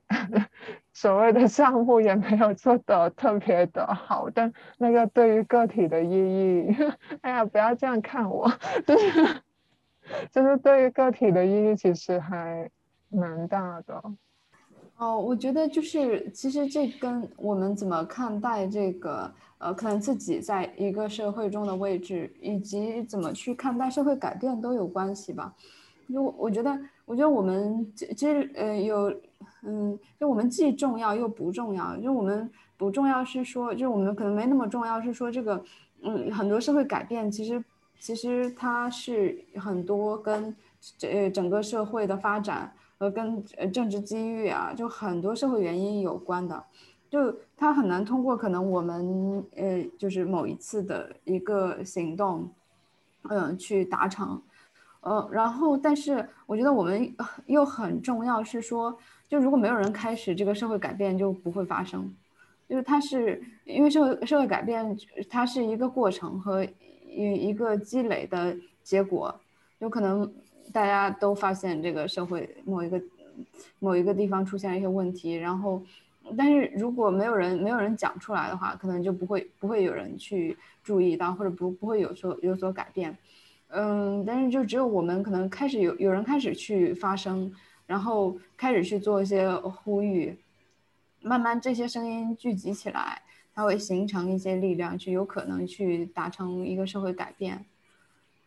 所谓的项目也没有做的特别的好，但那个对于个体的意义，哎呀，不要这样看我，就是就是对于个体的意义其实还蛮大的。哦，我觉得就是其实这跟我们怎么看待这个。呃，可能自己在一个社会中的位置，以及怎么去看待社会改变都有关系吧。就我觉得，我觉得我们其实呃有，嗯，就我们既重要又不重要。就我们不重要是说，就我们可能没那么重要，是说这个，嗯，很多社会改变其实其实它是很多跟这整个社会的发展和跟呃政治机遇啊，就很多社会原因有关的。就他很难通过可能我们呃就是某一次的一个行动，嗯去达成，呃然后但是我觉得我们又很重要是说，就如果没有人开始这个社会改变就不会发生，就是它是因为社会社会改变它是一个过程和一一个积累的结果，有可能大家都发现这个社会某一个某一个地方出现了一些问题，然后。但是如果没有人没有人讲出来的话，可能就不会不会有人去注意到，或者不不会有所有所改变。嗯，但是就只有我们可能开始有有人开始去发声，然后开始去做一些呼吁，慢慢这些声音聚集起来，它会形成一些力量，去有可能去达成一个社会改变。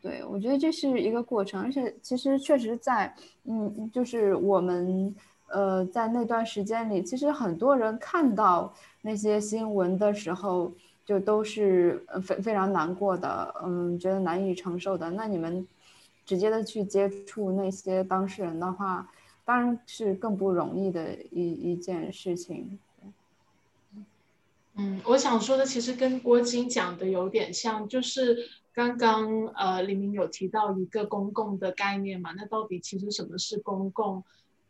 对我觉得这是一个过程，而且其实确实在嗯，就是我们。呃，在那段时间里，其实很多人看到那些新闻的时候，就都是非非常难过的，嗯，觉得难以承受的。那你们直接的去接触那些当事人的话，当然是更不容易的一一件事情。嗯，我想说的其实跟郭晶讲的有点像，就是刚刚呃李明有提到一个公共的概念嘛，那到底其实什么是公共？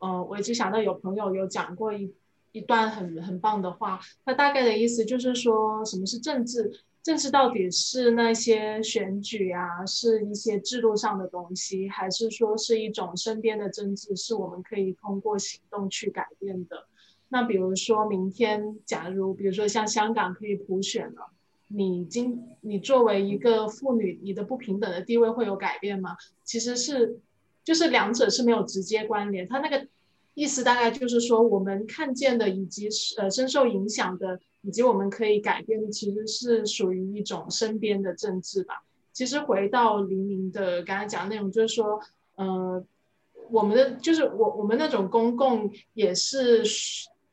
呃，我一直想到有朋友有讲过一一段很很棒的话，他大概的意思就是说，什么是政治？政治到底是那些选举啊，是一些制度上的东西，还是说是一种身边的政治，是我们可以通过行动去改变的？那比如说明天，假如比如说像香港可以普选了，你今你作为一个妇女，你的不平等的地位会有改变吗？其实是。就是两者是没有直接关联，他那个意思大概就是说，我们看见的以及呃深受影响的，以及我们可以改变的，其实是属于一种身边的政治吧。其实回到黎明的刚才讲的内容，就是说，呃，我们的就是我我们那种公共也是，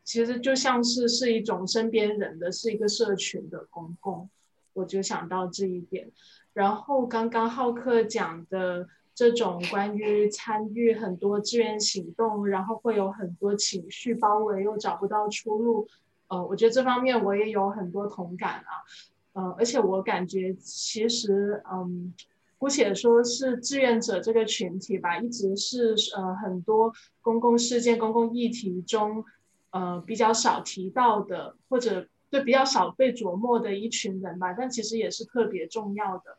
其实就像是是一种身边人的是一个社群的公共，我就想到这一点。然后刚刚浩克讲的这种关于参与很多志愿行动，然后会有很多情绪包围又找不到出路，呃，我觉得这方面我也有很多同感啊，呃，而且我感觉其实嗯。姑且说是志愿者这个群体吧，一直是呃很多公共事件、公共议题中，呃比较少提到的，或者对比较少被琢磨的一群人吧。但其实也是特别重要的，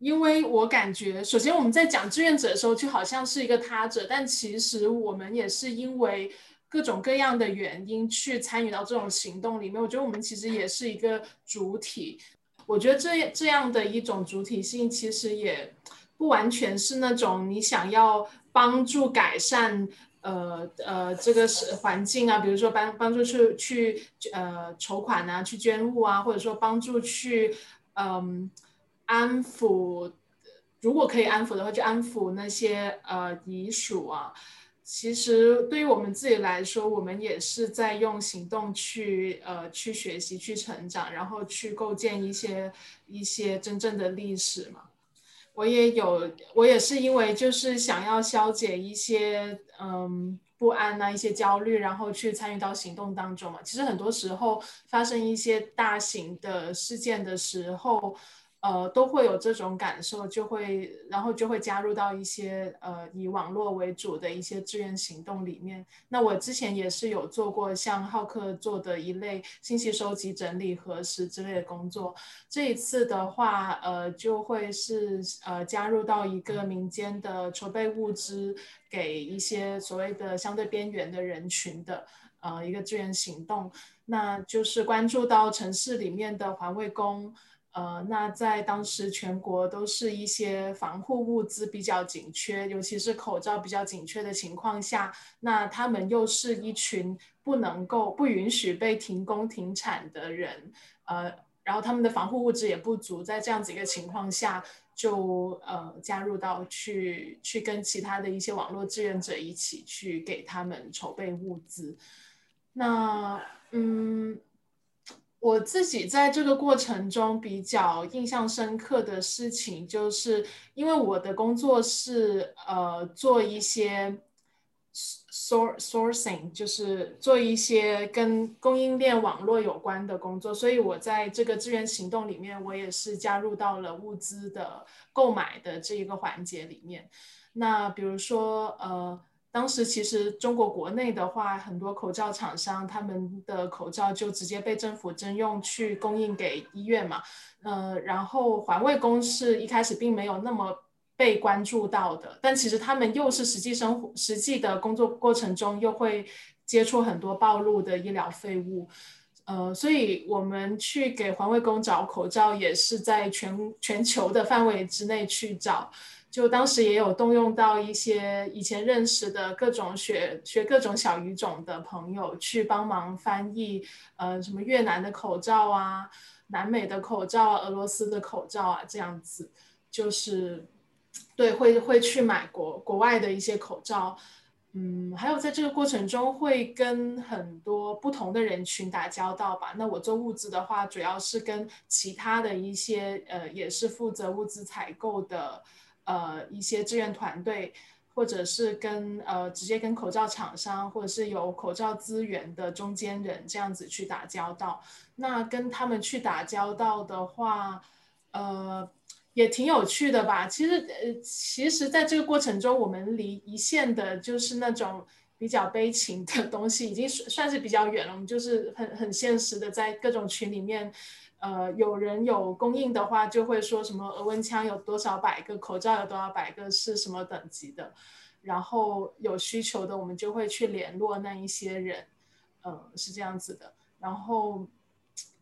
因为我感觉，首先我们在讲志愿者的时候，就好像是一个他者，但其实我们也是因为各种各样的原因去参与到这种行动里面。我觉得我们其实也是一个主体。我觉得这这样的一种主体性，其实也不完全是那种你想要帮助改善呃呃这个是环境啊，比如说帮帮助去去呃筹款啊，去捐物啊，或者说帮助去嗯安抚，如果可以安抚的话，就安抚那些呃遗属啊。其实对于我们自己来说，我们也是在用行动去呃去学习、去成长，然后去构建一些一些真正的历史嘛。我也有，我也是因为就是想要消解一些嗯不安啊、一些焦虑，然后去参与到行动当中嘛。其实很多时候发生一些大型的事件的时候。呃，都会有这种感受，就会，然后就会加入到一些呃以网络为主的一些志愿行动里面。那我之前也是有做过像浩克做的一类信息收集、整理、核实之类的工作。这一次的话，呃，就会是呃加入到一个民间的筹备物资给一些所谓的相对边缘的人群的呃一个志愿行动。那就是关注到城市里面的环卫工。呃，那在当时全国都是一些防护物资比较紧缺，尤其是口罩比较紧缺的情况下，那他们又是一群不能够、不允许被停工停产的人，呃，然后他们的防护物资也不足，在这样子一个情况下，就呃加入到去去跟其他的一些网络志愿者一起去给他们筹备物资，那嗯。我自己在这个过程中比较印象深刻的事情，就是因为我的工作是呃做一些，sourcing，就是做一些跟供应链网络有关的工作，所以我在这个志愿行动里面，我也是加入到了物资的购买的这一个环节里面。那比如说呃。当时其实中国国内的话，很多口罩厂商他们的口罩就直接被政府征用去供应给医院嘛，呃，然后环卫工是一开始并没有那么被关注到的，但其实他们又是实际生活、实际的工作过程中又会接触很多暴露的医疗废物，呃，所以我们去给环卫工找口罩也是在全全球的范围之内去找。就当时也有动用到一些以前认识的各种学学各种小语种的朋友去帮忙翻译，呃，什么越南的口罩啊，南美的口罩，俄罗斯的口罩啊，这样子，就是对，会会去买国国外的一些口罩，嗯，还有在这个过程中会跟很多不同的人群打交道吧。那我做物资的话，主要是跟其他的一些呃，也是负责物资采购的。呃，一些志愿团队，或者是跟呃直接跟口罩厂商，或者是有口罩资源的中间人这样子去打交道。那跟他们去打交道的话，呃，也挺有趣的吧。其实呃，其实在这个过程中，我们离一线的就是那种比较悲情的东西，已经算算是比较远了。我们就是很很现实的，在各种群里面。呃，有人有供应的话，就会说什么额温枪有多少百个，口罩有多少百个，是什么等级的。然后有需求的，我们就会去联络那一些人，呃，是这样子的。然后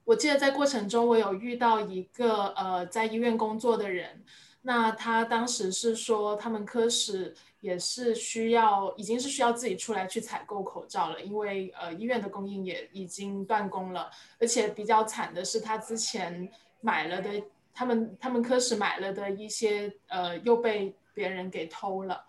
我记得在过程中，我有遇到一个呃在医院工作的人，那他当时是说他们科室。也是需要，已经是需要自己出来去采购口罩了，因为呃医院的供应也已经断供了，而且比较惨的是他之前买了的，他们他们科室买了的一些呃又被别人给偷了，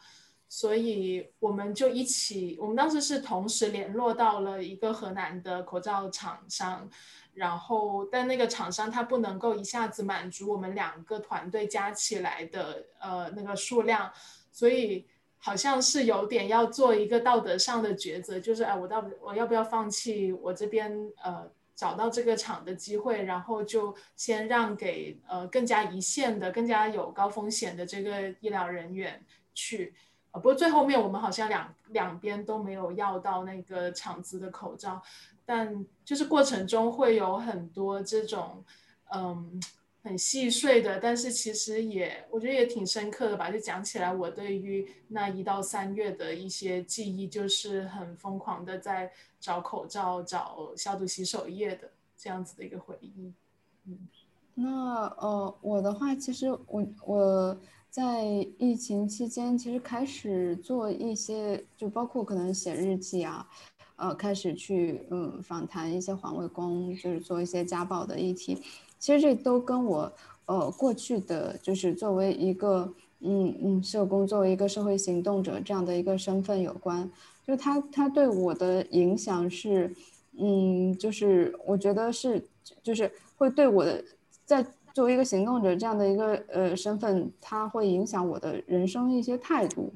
所以我们就一起，我们当时是同时联络到了一个河南的口罩厂商，然后但那个厂商他不能够一下子满足我们两个团队加起来的呃那个数量，所以好像是有点要做一个道德上的抉择，就是哎，我到我要不要放弃我这边呃找到这个厂的机会，然后就先让给呃更加一线的、更加有高风险的这个医疗人员去。不过最后面我们好像两两边都没有要到那个厂子的口罩，但就是过程中会有很多这种嗯很细碎的，但是其实也我觉得也挺深刻的吧。就讲起来，我对于那一到三月的一些记忆，就是很疯狂的在找口罩、找消毒洗手液的这样子的一个回忆。嗯，那呃我的话，其实我我。在疫情期间，其实开始做一些，就包括可能写日记啊，呃，开始去嗯访谈一些环卫工，就是做一些家暴的议题。其实这都跟我呃过去的就是作为一个嗯嗯社工，作为一个社会行动者这样的一个身份有关。就是他他对我的影响是，嗯，就是我觉得是就是会对我的在。作为一个行动者这样的一个呃身份，它会影响我的人生一些态度，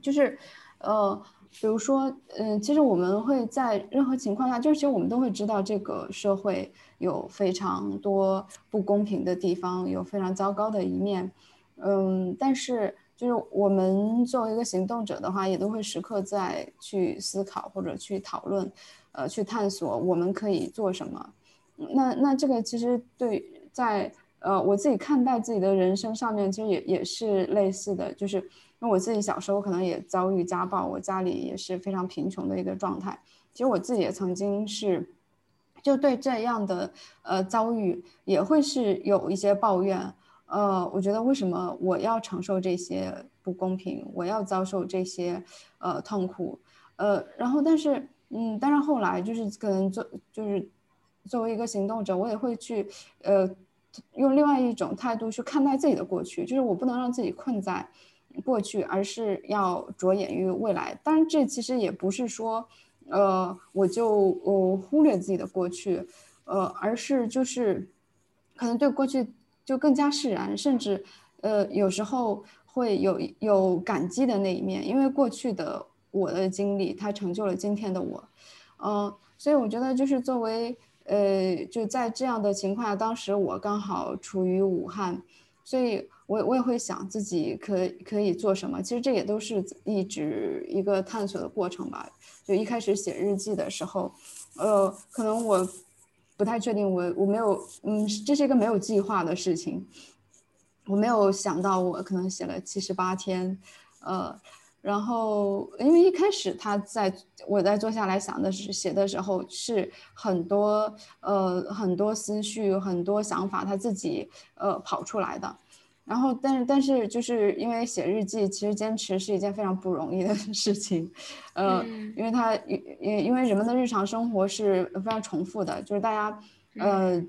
就是，呃，比如说，嗯，其实我们会在任何情况下，就是其实我们都会知道这个社会有非常多不公平的地方，有非常糟糕的一面，嗯，但是就是我们作为一个行动者的话，也都会时刻在去思考或者去讨论，呃，去探索我们可以做什么。那那这个其实对。在呃，我自己看待自己的人生上面，其实也也是类似的，就是因为我自己小时候可能也遭遇家暴，我家里也是非常贫穷的一个状态。其实我自己也曾经是，就对这样的呃遭遇也会是有一些抱怨。呃，我觉得为什么我要承受这些不公平，我要遭受这些呃痛苦？呃，然后但是嗯，但是后来就是可能做就是。作为一个行动者，我也会去，呃，用另外一种态度去看待自己的过去，就是我不能让自己困在过去，而是要着眼于未来。当然，这其实也不是说，呃，我就我忽略自己的过去，呃，而是就是可能对过去就更加释然，甚至呃，有时候会有有感激的那一面，因为过去的我的经历，它成就了今天的我，嗯，所以我觉得就是作为。呃，就在这样的情况下，当时我刚好处于武汉，所以我我也会想自己可可以做什么。其实这也都是一直一个探索的过程吧。就一开始写日记的时候，呃，可能我不太确定，我我没有，嗯，这是一个没有计划的事情，我没有想到我可能写了七十八天，呃。然后，因为一开始他在我在坐下来想的是写的时候是很多呃很多思绪很多想法他自己呃跑出来的，然后但是但是就是因为写日记其实坚持是一件非常不容易的 事情，呃，因为他因因为人们的日常生活是非常重复的，就是大家呃。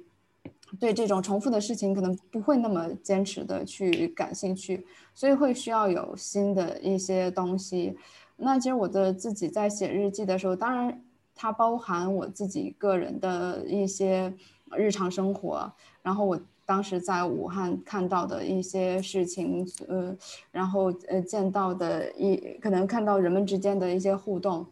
对这种重复的事情，可能不会那么坚持的去感兴趣，所以会需要有新的一些东西。那其实我的自己在写日记的时候，当然它包含我自己个人的一些日常生活，然后我当时在武汉看到的一些事情，呃，然后呃见到的一可能看到人们之间的一些互动，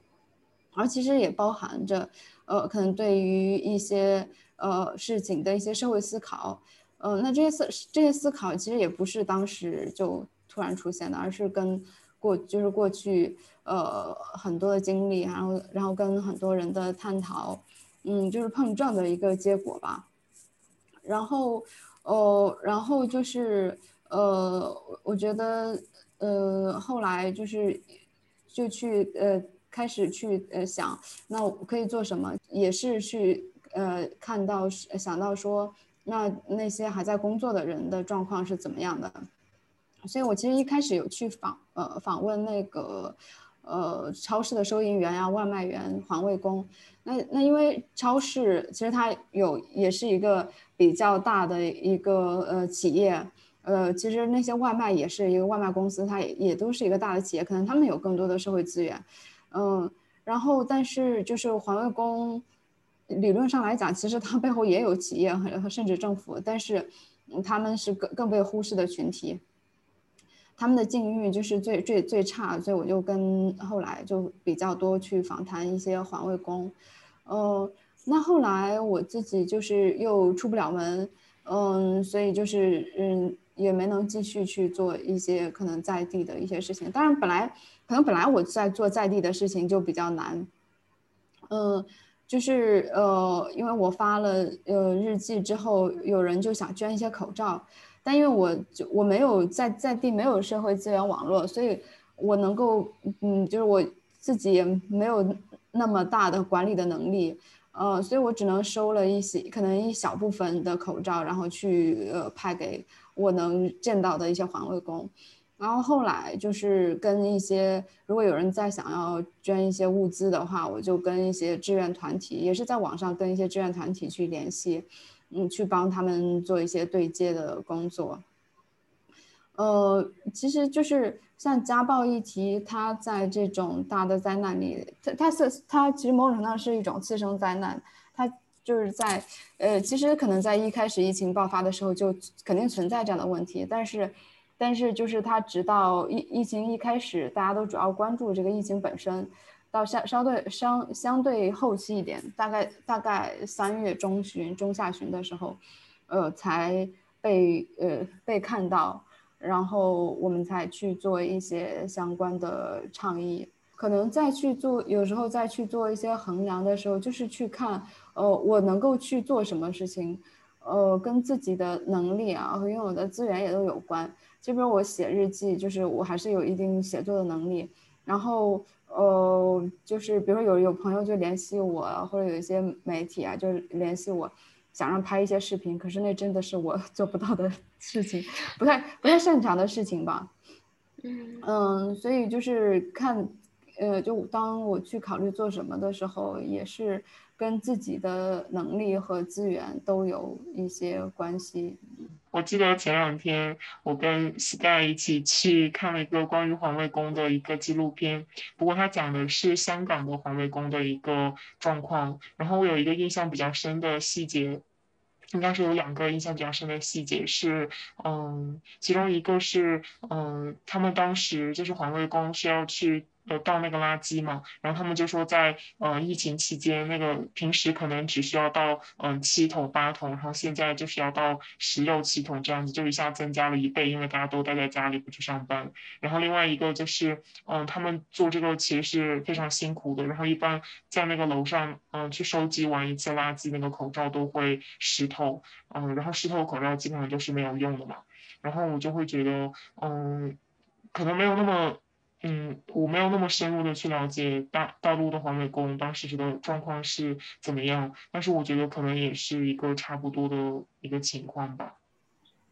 而其实也包含着，呃，可能对于一些。呃，事情的一些社会思考，呃，那这些思这些思考其实也不是当时就突然出现的，而是跟过就是过去呃很多的经历，然后然后跟很多人的探讨，嗯，就是碰撞的一个结果吧。然后，哦，然后就是呃，我觉得呃后来就是就去呃开始去呃想，那我可以做什么，也是去。呃，看到想到说，那那些还在工作的人的状况是怎么样的？所以我其实一开始有去访呃访问那个呃超市的收银员呀、外卖员、环卫工。那那因为超市其实它有也是一个比较大的一个呃企业，呃，其实那些外卖也是一个外卖公司，它也也都是一个大的企业，可能他们有更多的社会资源，嗯，然后但是就是环卫工，理论上来讲，其实它背后也有企业和甚至政府，但是他们是更更被忽视的群体，他们的境遇就是最最最差，所以我就跟后来就比较多去访谈一些环卫工，嗯，那后来我自己就是又出不了门，嗯，所以就是嗯。也没能继续去做一些可能在地的一些事情。当然，本来可能本来我在做在地的事情就比较难，嗯，就是呃，因为我发了呃日记之后，有人就想捐一些口罩，但因为我就我没有在在地没有社会资源网络，所以我能够嗯，就是我自己也没有那么大的管理的能力，呃，所以我只能收了一些可能一小部分的口罩，然后去呃派给。我能见到的一些环卫工，然后后来就是跟一些，如果有人再想要捐一些物资的话，我就跟一些志愿团体，也是在网上跟一些志愿团体去联系，嗯，去帮他们做一些对接的工作。呃，其实就是像家暴议题，它在这种大的灾难里，它它是它其实某种程度上是一种次生灾难，它。就是在，呃，其实可能在一开始疫情爆发的时候就肯定存在这样的问题，但是，但是就是它直到疫疫情一开始，大家都主要关注这个疫情本身，到相相对相相对后期一点，大概大概三月中旬中下旬的时候，呃，才被呃被看到，然后我们才去做一些相关的倡议。可能再去做，有时候再去做一些衡量的时候，就是去看，呃，我能够去做什么事情，呃，跟自己的能力啊和拥有的资源也都有关。就比如我写日记，就是我还是有一定写作的能力。然后，呃，就是比如说有有朋友就联系我，或者有一些媒体啊，就联系我，想让拍一些视频，可是那真的是我 做不到的事情，不太不太擅长的事情吧。嗯嗯，所以就是看。呃，就当我去考虑做什么的时候，也是跟自己的能力和资源都有一些关系。我记得前两天我跟 Sky 一起去看了一个关于环卫工的一个纪录片，不过他讲的是香港的环卫工的一个状况。然后我有一个印象比较深的细节，应该是有两个印象比较深的细节是，嗯，其中一个是，嗯，他们当时就是环卫工是要去。呃，倒那个垃圾嘛，然后他们就说，在呃疫情期间，那个平时可能只需要倒嗯七桶八桶，然后现在就是要倒十六七桶这样子，就一下增加了一倍，因为大家都待在家里不去上班。然后另外一个就是，嗯，他们做这个其实是非常辛苦的，然后一般在那个楼上，嗯，去收集完一次垃圾，那个口罩都会湿透，嗯，然后湿透口罩基本上都是没有用的嘛。然后我就会觉得，嗯，可能没有那么。嗯，我没有那么深入的去了解大大陆的环卫工当时的状况是怎么样，但是我觉得可能也是一个差不多的一个情况吧。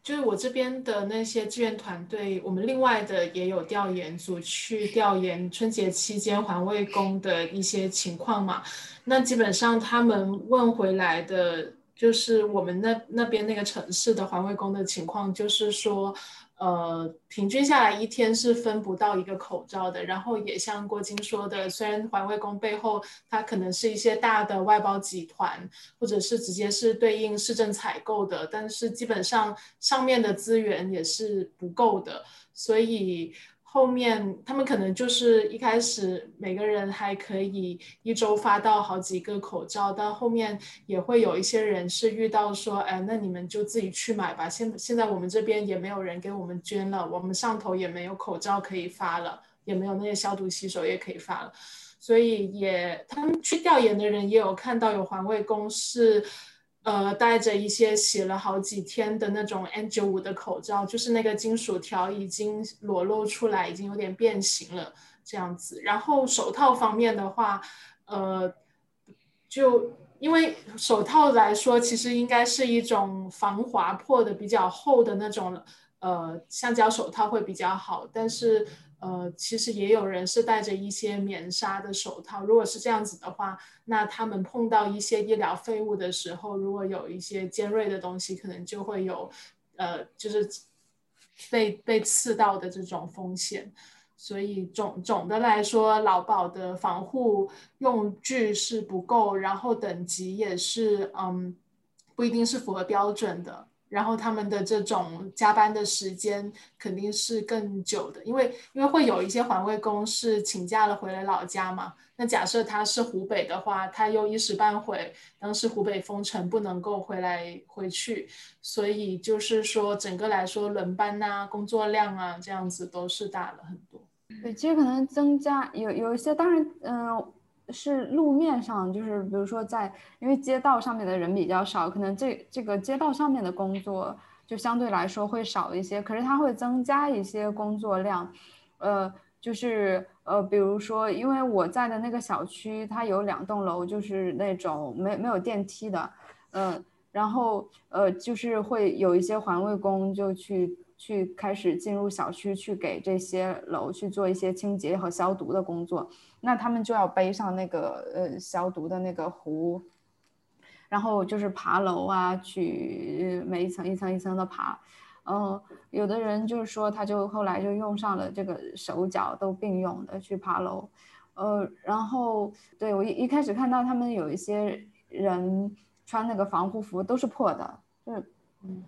就是我这边的那些志愿团队，我们另外的也有调研组去调研春节期间环卫工的一些情况嘛。那基本上他们问回来的，就是我们那那边那个城市的环卫工的情况，就是说。呃，平均下来一天是分不到一个口罩的。然后也像郭晶说的，虽然环卫工背后它可能是一些大的外包集团，或者是直接是对应市政采购的，但是基本上上面的资源也是不够的，所以。后面他们可能就是一开始每个人还可以一周发到好几个口罩，但后面也会有一些人是遇到说，哎，那你们就自己去买吧。现现在我们这边也没有人给我们捐了，我们上头也没有口罩可以发了，也没有那些消毒洗手液可以发了，所以也他们去调研的人也有看到有环卫工是。呃，戴着一些洗了好几天的那种 N95 的口罩，就是那个金属条已经裸露出来，已经有点变形了这样子。然后手套方面的话，呃，就因为手套来说，其实应该是一种防划破的比较厚的那种，呃，橡胶手套会比较好，但是。呃，其实也有人是戴着一些棉纱的手套。如果是这样子的话，那他们碰到一些医疗废物的时候，如果有一些尖锐的东西，可能就会有，呃，就是被被刺到的这种风险。所以总总的来说，劳保的防护用具是不够，然后等级也是嗯，不一定是符合标准的。然后他们的这种加班的时间肯定是更久的，因为因为会有一些环卫工是请假了回了老家嘛。那假设他是湖北的话，他又一时半会，当时湖北封城不能够回来回去，所以就是说整个来说轮班呐、工作量啊这样子都是大了很多。对，其实可能增加有有一些，当然，嗯，是路面上，就是比如说在，因为街道上面的人比较少，可能这这个街道上面的工作就相对来说会少一些，可是它会增加一些工作量，呃，就是呃，比如说，因为我在的那个小区，它有两栋楼，就是那种没没有电梯的，嗯，然后呃，就是会有一些环卫工就去。去开始进入小区，去给这些楼去做一些清洁和消毒的工作，那他们就要背上那个呃消毒的那个壶，然后就是爬楼啊，去每一层一层一层的爬，嗯，有的人就是说他就后来就用上了这个手脚都并用的去爬楼，呃，然后对我一一开始看到他们有一些人穿那个防护服都是破的，就是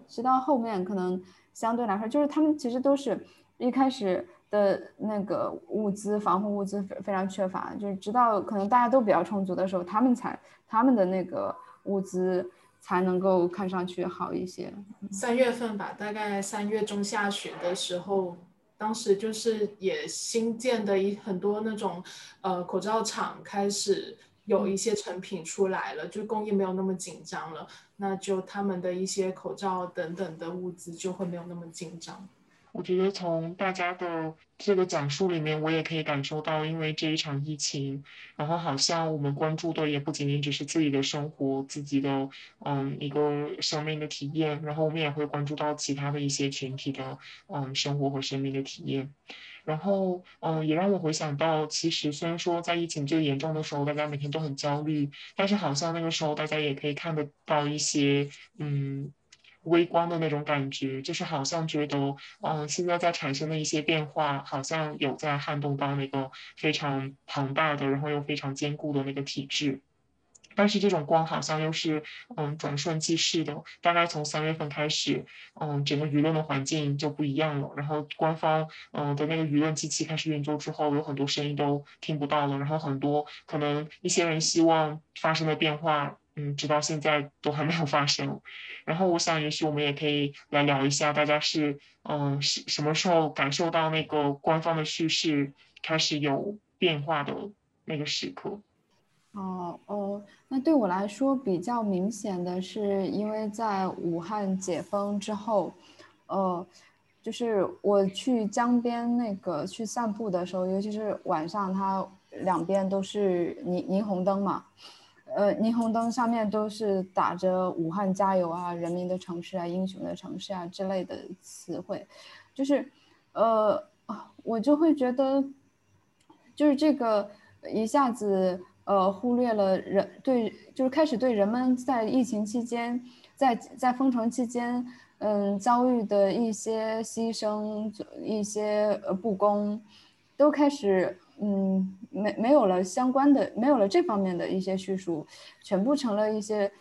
直到后面可能。相对来说，就是他们其实都是一开始的那个物资，防护物资非常缺乏，就是直到可能大家都比较充足的时候，他们才他们的那个物资才能够看上去好一些。三月份吧，大概三月中下旬的时候，当时就是也新建的一很多那种呃口罩厂开始。有一些成品出来了，就供应没有那么紧张了，那就他们的一些口罩等等的物资就会没有那么紧张。我觉得从大家的这个讲述里面，我也可以感受到，因为这一场疫情，然后好像我们关注的也不仅仅只是自己的生活、自己的嗯一个生命的体验，然后我们也会关注到其他的一些群体的嗯生活和生命的体验。然后，嗯，也让我回想到，其实虽然说在疫情最严重的时候，大家每天都很焦虑，但是好像那个时候大家也可以看得到一些，嗯，微光的那种感觉，就是好像觉得，嗯，现在在产生的一些变化，好像有在撼动到那个非常庞大的，然后又非常坚固的那个体制。但是这种光好像又是嗯转瞬即逝的，大概从三月份开始，嗯，整个舆论的环境就不一样了。然后官方嗯的那个舆论机器开始运作之后，有很多声音都听不到了。然后很多可能一些人希望发生的变化，嗯，直到现在都还没有发生。然后我想，也许我们也可以来聊一下，大家是嗯是什么时候感受到那个官方的叙事开始有变化的那个时刻。哦哦，那对我来说比较明显的是，因为在武汉解封之后，呃，就是我去江边那个去散步的时候，尤其是晚上，它两边都是霓霓虹灯嘛，呃，霓虹灯上面都是打着“武汉加油啊，人民的城市啊，英雄的城市啊”之类的词汇，就是，呃，我就会觉得，就是这个一下子。呃，忽略了人对，就是开始对人们在疫情期间，在在封城期间，嗯，遭遇的一些牺牲、一些呃不公，都开始嗯没没有了相关的，没有了这方面的一些叙述，全部成了一些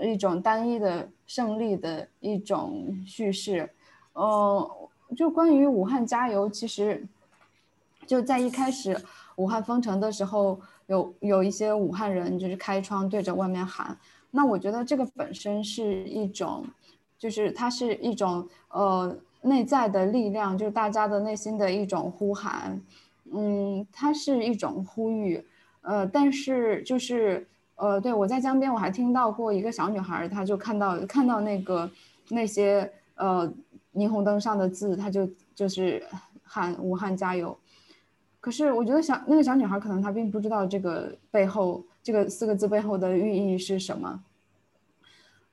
一种单一的胜利的一种叙事。嗯，就关于武汉加油，其实就在一开始武汉封城的时候。有有一些武汉人就是开窗对着外面喊，那我觉得这个本身是一种，就是它是一种呃内在的力量，就是大家的内心的一种呼喊，嗯，它是一种呼吁，呃，但是就是呃，对我在江边我还听到过一个小女孩，她就看到看到那个那些呃霓虹灯上的字，她就就是喊武汉加油。可是我觉得小那个小女孩可能她并不知道这个背后这个四个字背后的寓意是什么。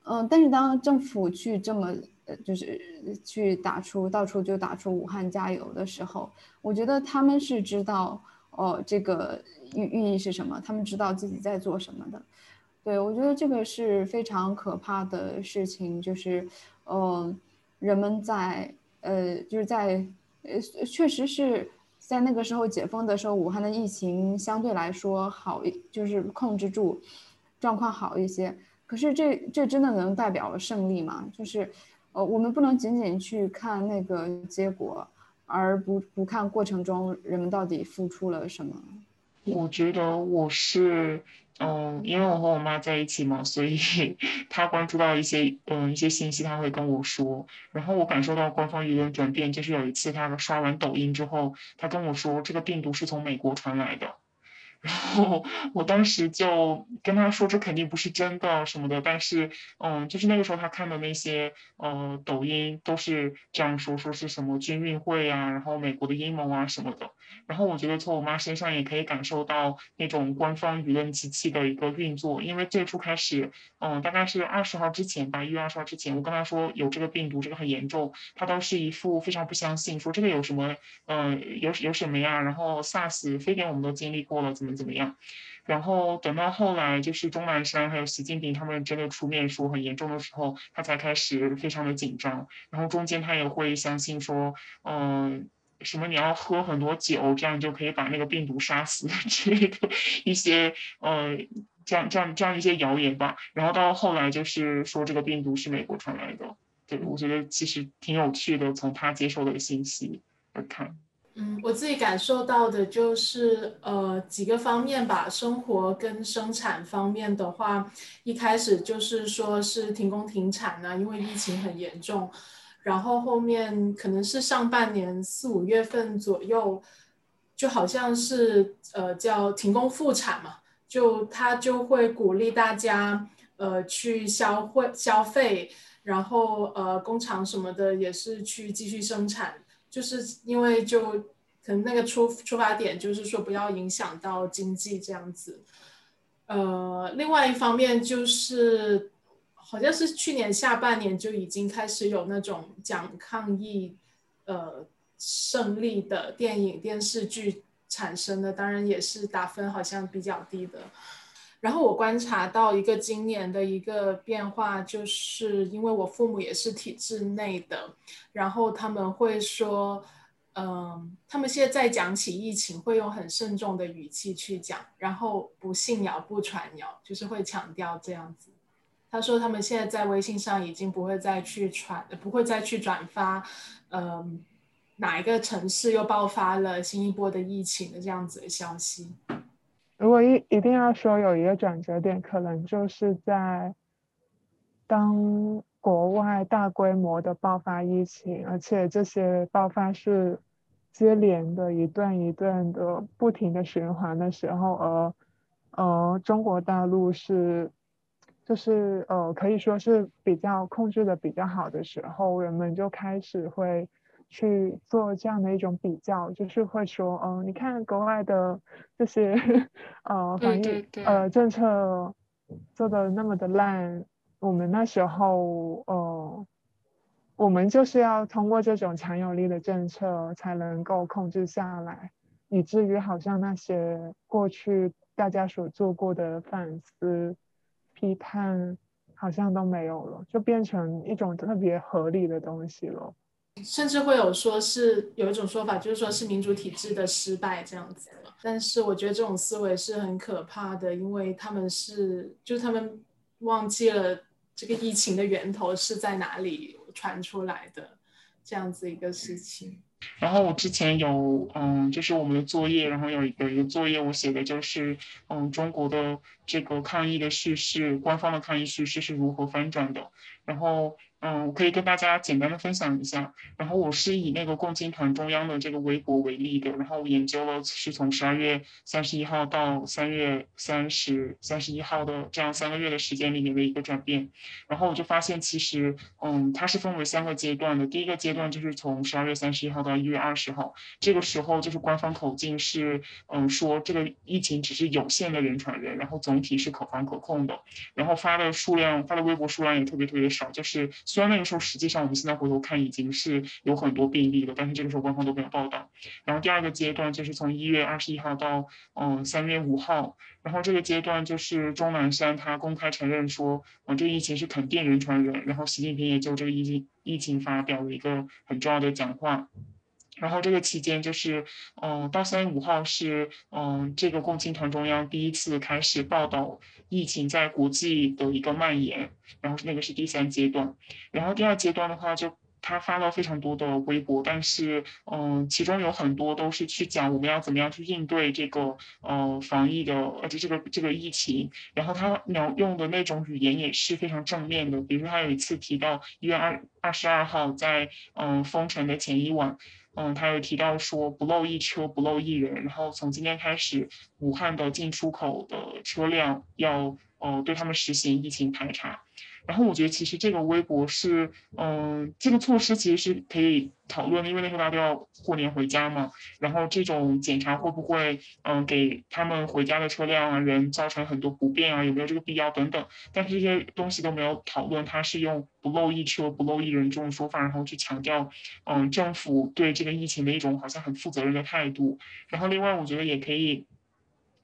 嗯，但是当政府去这么呃就是去打出到处就打出武汉加油的时候，我觉得他们是知道哦这个寓寓意是什么，他们知道自己在做什么的。对我觉得这个是非常可怕的事情，就是嗯人们在。呃，就是在呃，确实是在那个时候解封的时候，武汉的疫情相对来说好，就是控制住，状况好一些。可是这这真的能代表胜利吗？就是，呃，我们不能仅仅去看那个结果，而不不看过程中人们到底付出了什么。我觉得我是，嗯，因为我和我妈在一起嘛，所以 她关注到一些，嗯，一些信息，她会跟我说。然后我感受到官方舆论转变，就是有一次她刷完抖音之后，她跟我说这个病毒是从美国传来的。然后我当时就跟他说这肯定不是真的什么的，但是嗯，就是那个时候他看的那些呃抖音都是这样说，说是什么军运会啊，然后美国的阴谋啊什么的。然后我觉得从我妈身上也可以感受到那种官方舆论机器的一个运作，因为最初开始，嗯，大概是二十号之前吧，一月二十号之前，我跟他说有这个病毒，这个很严重，他都是一副非常不相信，说这个有什么，嗯，有有什么呀？然后 SARS、非典我们都经历过了，怎么？怎么样？然后等到后来，就是钟南山还有习近平他们真的出面说很严重的时候，他才开始非常的紧张。然后中间他也会相信说，嗯，什么你要喝很多酒，这样就可以把那个病毒杀死 之类的一些，呃，这样这样这样一些谣言吧。然后到后来就是说这个病毒是美国传来的。对我觉得其实挺有趣的，从他接受的信息来看。嗯，我自己感受到的就是呃几个方面吧，生活跟生产方面的话，一开始就是说是停工停产呢，因为疫情很严重，然后后面可能是上半年四五月份左右，就好像是呃叫停工复产嘛，就他就会鼓励大家呃去消费消费，然后呃工厂什么的也是去继续生产。就是因为就可能那个出出发点就是说不要影响到经济这样子，呃，另外一方面就是好像是去年下半年就已经开始有那种讲抗疫呃胜利的电影电视剧产生的，当然也是打分好像比较低的。然后我观察到一个今年的一个变化，就是因为我父母也是体制内的，然后他们会说，嗯，他们现在在讲起疫情会用很慎重的语气去讲，然后不信谣不传谣，就是会强调这样子。他说他们现在在微信上已经不会再去传，不会再去转发，嗯，哪一个城市又爆发了新一波的疫情的这样子的消息。如果一一定要说有一个转折点，可能就是在当国外大规模的爆发疫情，而且这些爆发是接连的一段一段的不停的循环的时候，而呃中国大陆是就是呃可以说是比较控制的比较好的时候，人们就开始会。去做这样的一种比较，就是会说，嗯，你看国外的这些 呃防疫呃政策做的那么的烂，我们那时候呃，我们就是要通过这种强有力的政策才能够控制下来，以至于好像那些过去大家所做过的反思批判好像都没有了，就变成一种特别合理的东西了。甚至会有说是有一种说法，就是说是民主体制的失败这样子。但是我觉得这种思维是很可怕的，因为他们是，就是他们忘记了这个疫情的源头是在哪里传出来的这样子一个事情。然后我之前有，嗯，就是我们的作业，然后有有一个作业我写的就是，嗯，中国的这个抗疫的叙事，官方的抗疫叙事是如何翻转的，然后。嗯，我可以跟大家简单的分享一下。然后我是以那个共青团中央的这个微博为例的，然后我研究了是从十二月三十一号到三月三十三十一号的这样三个月的时间里面的一个转变。然后我就发现，其实，嗯，它是分为三个阶段的。第一个阶段就是从十二月三十一号到一月二十号，这个时候就是官方口径是，嗯，说这个疫情只是有限的人传人，然后总体是可防可控的。然后发的数量，发的微博数量也特别特别少，就是。虽然那个时候实际上我们现在回头看已经是有很多病例了，但是这个时候官方都没有报道。然后第二个阶段就是从一月二十一号到嗯三月五号，然后这个阶段就是钟南山他公开承认说，嗯这个疫情是肯定人传人，然后习近平也就这个疫情疫情发表了一个很重要的讲话。然后这个期间就是，嗯，到三月五号是，嗯，这个共青团中央第一次开始报道疫情在国际的一个蔓延，然后那个是第三阶段，然后第二阶段的话就他发了非常多的微博，但是，嗯，其中有很多都是去讲我们要怎么样去应对这个，呃，防疫的，而且这个这个疫情，然后他描用的那种语言也是非常正面的，比如说他有一次提到一月二二十二号在，嗯，封城的前一晚。嗯，他有提到说不漏一车不漏一人，然后从今天开始，武汉的进出口的车辆要呃对他们实行疫情排查。然后我觉得其实这个微博是，嗯，这个措施其实是可以讨论的，因为那时候大家都要过年回家嘛。然后这种检查会不会，嗯，给他们回家的车辆啊人造成很多不便啊？有没有这个必要等等？但是这些东西都没有讨论，他是用不漏一车不漏一人这种说法，然后去强调，嗯，政府对这个疫情的一种好像很负责任的态度。然后另外我觉得也可以。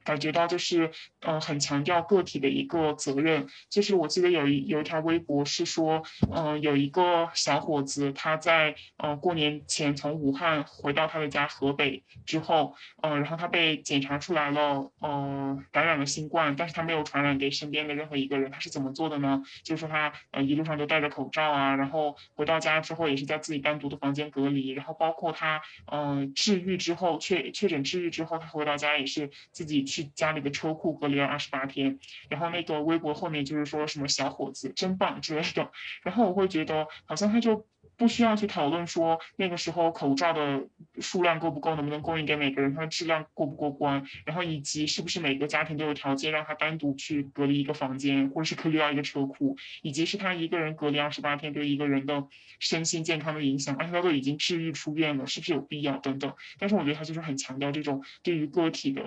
感觉到就是，嗯，很强调个体的一个责任。就是我记得有一有一条微博是说，嗯，有一个小伙子他在，嗯，过年前从武汉回到他的家河北之后，嗯，然后他被检查出来了，嗯，感染了新冠，但是他没有传染给身边的任何一个人。他是怎么做的呢？就是说他，呃，一路上都戴着口罩啊，然后回到家之后也是在自己单独的房间隔离，然后包括他，嗯，治愈之后确确诊治愈之后，他回到家也是自己。去家里的车库隔离了二十八天，然后那个微博后面就是说什么小伙子真棒之类的，然后我会觉得好像他就不需要去讨论说那个时候口罩的数量够不够，能不能供应给每个人，它的质量过不过关，然后以及是不是每个家庭都有条件让他单独去隔离一个房间，或者是隔离到一个车库，以及是他一个人隔离二十八天对一个人的身心健康的影响，而且他都已经治愈出院了，是不是有必要等等？但是我觉得他就是很强调这种对于个体的。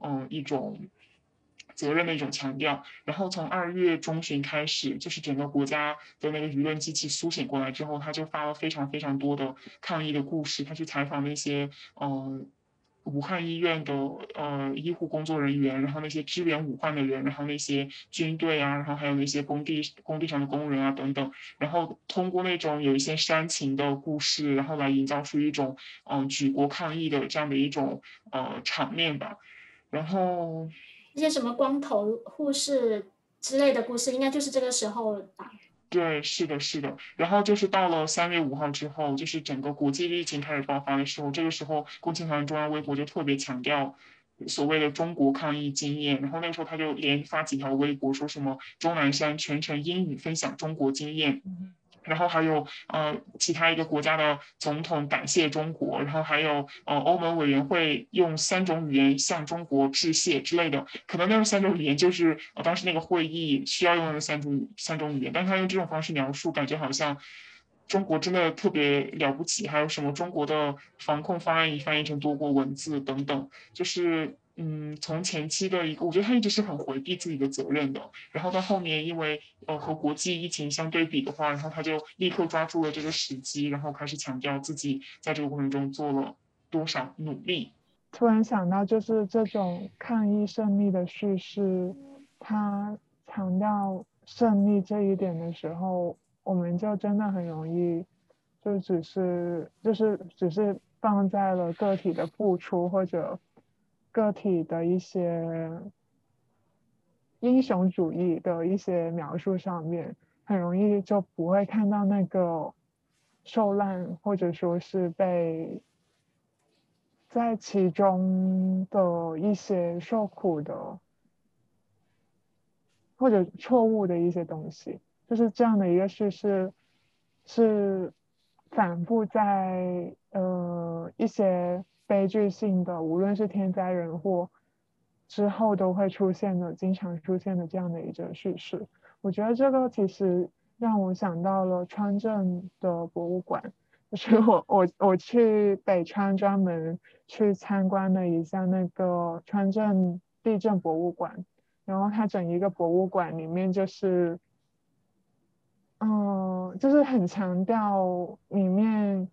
嗯，一种责任的一种强调。然后从二月中旬开始，就是整个国家的那个舆论机器苏醒过来之后，他就发了非常非常多的抗议的故事。他去采访那些嗯武汉医院的呃医护工作人员，然后那些支援武汉的人，然后那些军队啊，然后还有那些工地工地上的工人啊等等。然后通过那种有一些煽情的故事，然后来营造出一种嗯举国抗议的这样的一种呃场面吧。然后那些什么光头护士之类的故事，应该就是这个时候吧？对，是的，是的。然后就是到了三月五号之后，就是整个国际疫情开始爆发的时候，这个时候共青团中央微博就特别强调所谓的中国抗疫经验。然后那个时候他就连发几条微博，说什么钟南山全程英语分享中国经验。然后还有呃其他一个国家的总统感谢中国，然后还有呃欧盟委员会用三种语言向中国致谢之类的，可能那三种语言就是呃当时那个会议需要用的三种三种语言，但他用这种方式描述，感觉好像中国真的特别了不起，还有什么中国的防控方案已翻译成多国文字等等，就是。嗯，从前期的一个，我觉得他一直是很回避自己的责任的。然后到后面，因为呃和国际疫情相对比的话，然后他就立刻抓住了这个时机，然后开始强调自己在这个过程中做了多少努力。突然想到，就是这种抗疫胜利的叙事，他强调胜利这一点的时候，我们就真的很容易，就只是就是只是放在了个体的付出或者。个体的一些英雄主义的一些描述上面，很容易就不会看到那个受难或者说是被在其中的一些受苦的或者错误的一些东西，就是这样的一个叙事是反复在呃一些。悲剧性的，无论是天灾人祸之后都会出现的，经常出现的这样的一个叙事。我觉得这个其实让我想到了川镇的博物馆，就是 我我我去北川专门去参观了一下那个川镇地震博物馆，然后它整一个博物馆里面就是嗯，就是很强调里面，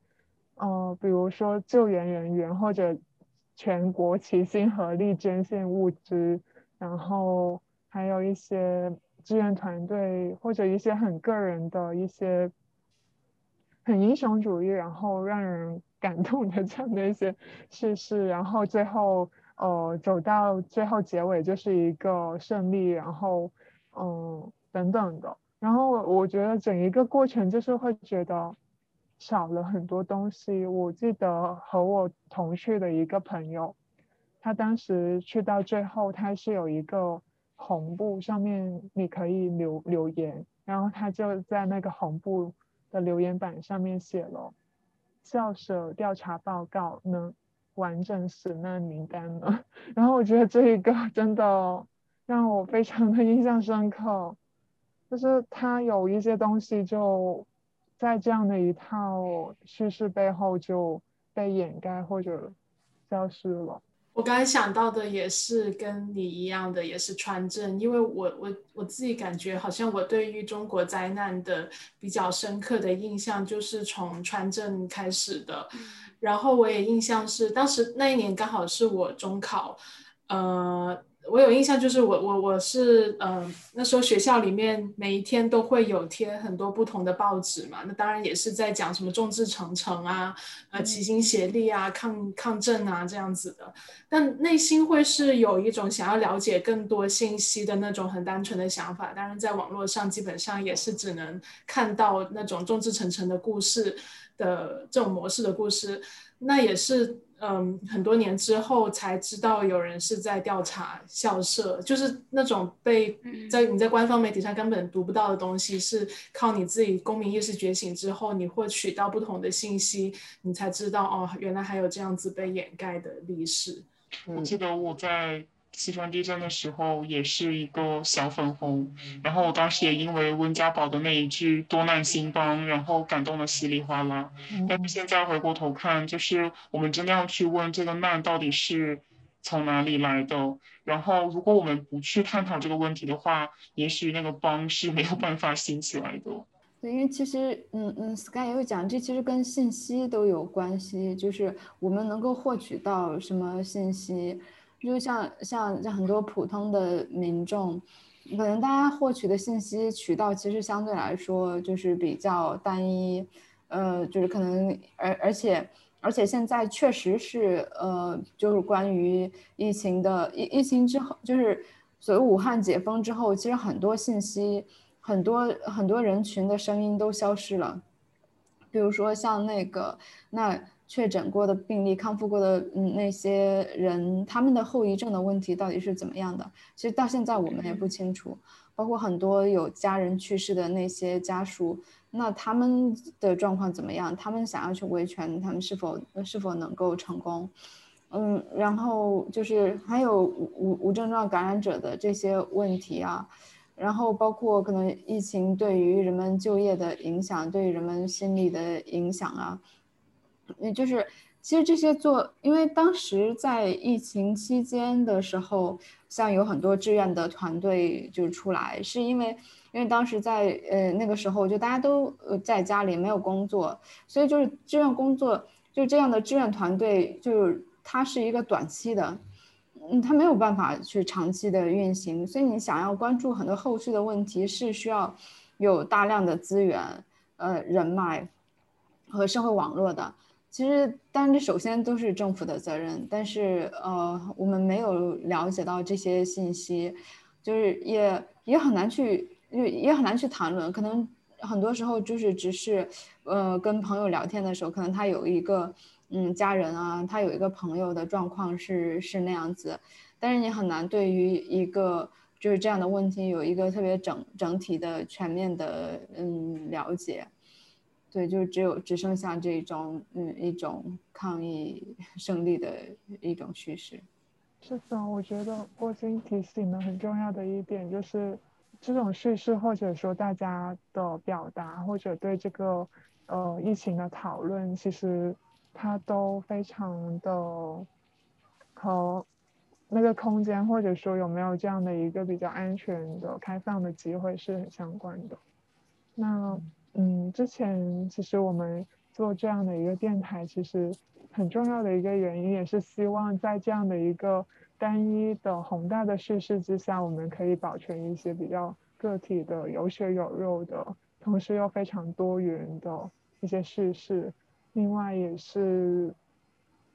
呃，比如说救援人员或者全国齐心合力捐献物资，然后还有一些志愿团队或者一些很个人的一些很英雄主义，然后让人感动的 这样的一些叙事，然后最后呃走到最后结尾就是一个胜利，然后嗯等等的。然后我觉得整一个过程就是会觉得少了很多东西。我记得和我同去的一个朋友，他当时去到最后，他是有一个红布，上面你可以留留言，然后他就在那个红布的留言板上面写了“校舍调查报告能完整死难名单呢”。然后我觉得这一个 真的让我非常的印象深刻。就是他有一些东西就在这样的一套叙事背后就被掩盖或者消失了。我刚才想到的也是跟你一样的，也是川震，因为我我我自己感觉好像我对于中国灾难的比较深刻的印象就是从川震开始的，然后我也印象是当时那一年刚好是我中考，呃。我有印象，就是我我我是嗯，那时候学校里面每一天都会有贴很多不同的报纸嘛，那当然也是在讲什么众志成城啊，呃，齐心协力啊，抗抗震啊这样子的，但内心会是有一种想要了解更多信息的那种很单纯的想法。当然，在网络上基本上也是只能看到那种众志成城的故事的这种模式的故事，那也是。嗯，很多年之后才知道有人是在调查校舍，就是那种被在你在官方媒体上根本读不到的东西，是靠你自己公民意识觉醒之后，你获取到不同的信息，你才知道哦，原来还有这样子被掩盖的历史。我记得我在。四川地震的时候也是一个小粉红，然后我当时也因为温家宝的那一句“多难兴邦”，然后感动的稀里哗啦。但是现在回过头看，就是我们真的要去问这个难到底是从哪里来的。然后如果我们不去探讨这个问题的话，也许那个邦是没有办法兴起来的。对，因为其实，嗯嗯，Sky 也有讲，这其实跟信息都有关系，就是我们能够获取到什么信息。就像像像很多普通的民众，可能大家获取的信息渠道其实相对来说就是比较单一，呃，就是可能而而且而且现在确实是呃，就是关于疫情的疫疫情之后，就是所谓武汉解封之后，其实很多信息，很多很多人群的声音都消失了，比如说像那个那。确诊过的病例、康复过的嗯那些人，他们的后遗症的问题到底是怎么样的？其实到现在我们也不清楚。包括很多有家人去世的那些家属，那他们的状况怎么样？他们想要去维权，他们是否是否能够成功？嗯，然后就是还有无无症状感染者的这些问题啊，然后包括可能疫情对于人们就业的影响，对于人们心理的影响啊。也就是，其实这些做，因为当时在疫情期间的时候，像有很多志愿的团队就出来，是因为，因为当时在呃那个时候，就大家都在家里没有工作，所以就是志愿工作，就这样的志愿团队，就是它是一个短期的，嗯，它没有办法去长期的运行，所以你想要关注很多后续的问题，是需要有大量的资源、呃人脉和社会网络的。其实，当然，这首先都是政府的责任，但是，呃，我们没有了解到这些信息，就是也也很难去，也也很难去谈论。可能很多时候就是只是，呃，跟朋友聊天的时候，可能他有一个，嗯，家人啊，他有一个朋友的状况是是那样子，但是你很难对于一个就是这样的问题有一个特别整整体的全面的嗯了解。对，就只有只剩下这种嗯一种抗议 胜利的一种叙事。是的，我觉得郭晶提醒的很重要的一点就是，这种叙事或者说大家的表达或者对这个呃疫情的讨论，其实它都非常的和那个空间或者说有没有这样的一个比较安全的开放的机会是很相关的。那嗯，嗯之前其实我们做这样的一个电台，其实很重要的一个原因，也是希望在这样的一个单一的宏大的叙事之下，我们可以保存一些比较个体的、有血有肉的，同时又非常多元的一些叙事。另外也是，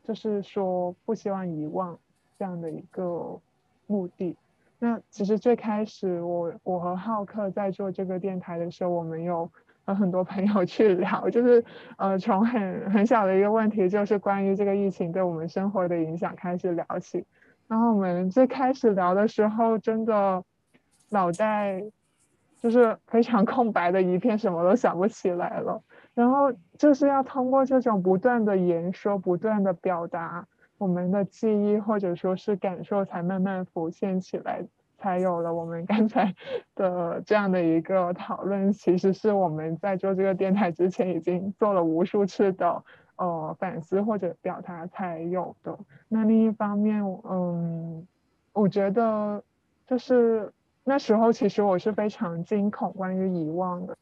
就是说不希望遗忘这样的一个目的。那其实最开始我我和浩克在做这个电台的时候，我们有和很多朋友去聊，就是呃从很很小的一个问题，就是关于这个疫情对我们生活的影响开始聊起。然后我们最开始聊的时候，真的脑袋就是非常空白的一片，什么都想不起来了。然后就是要通过这种不断的言说，不断的表达。我们的记忆或者说是感受才慢慢浮现起来，才有了我们刚才 的这样的一个讨论。其实是我们在做这个电台之前已经做了无数次的呃反思或者表达才有的。那另一方面，嗯，我觉得就是那时候其实我是非常惊恐关于遗忘的。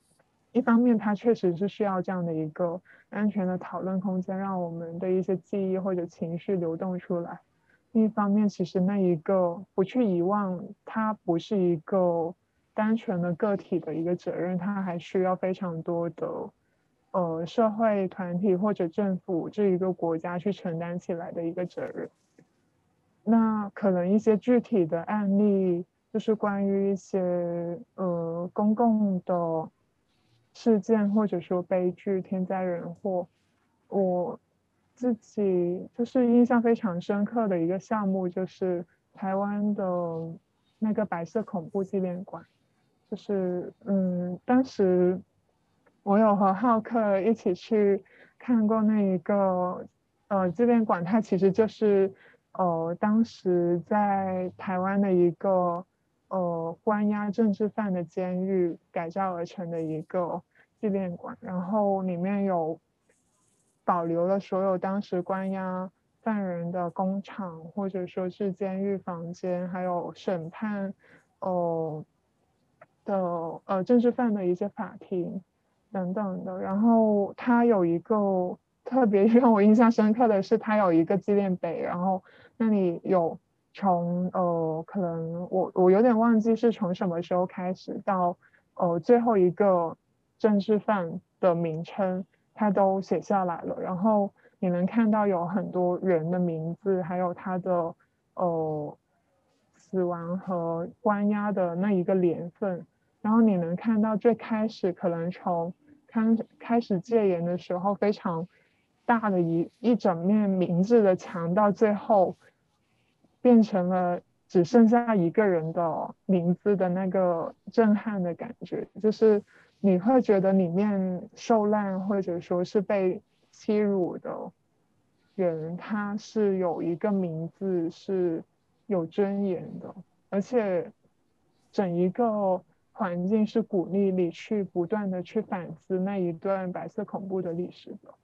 一方面，它确实是需要这样的一个安全的讨论空间，让我们的一些记忆或者情绪流动出来。另一方面，其实那一个不去遗忘，它不是一个单纯的个体的一个责任，它还需要非常多的呃社会团体或者政府这一个国家去承担起来的一个责任。那可能一些具体的案例，就是关于一些呃公共的。事件或者说悲剧、天灾人祸，我自己就是印象非常深刻的一个项目，就是台湾的那个白色恐怖纪念馆。就是嗯，当时我有和浩克一起去看过那一个呃纪念馆，它其实就是呃当时在台湾的一个。呃，关押政治犯的监狱改造而成的一个纪念馆，然后里面有保留了所有当时关押犯人的工厂，或者说是监狱房间，还有审判呃的呃政治犯的一些法庭等等的。然后它有一个特别 让我印象深刻的是，它有一个纪念碑，然后那里有。从呃，可能我我有点忘记是从什么时候开始到呃最后一个政治犯的名称，他都写下来了。然后你能看到有很多人的名字，还有他的呃死亡和关押的那一个年份。然后你能看到最开始可能从开开始戒严的时候非常大的一一整面名字的墙，到最后。变成了只剩下一个人的名字的那个震撼的感觉，就是你会觉得里面受难或者说是被欺辱的人，他是有一个名字是有尊严的，而且整一个环境是鼓励你去不断的去反思那一段白色恐怖的历史的。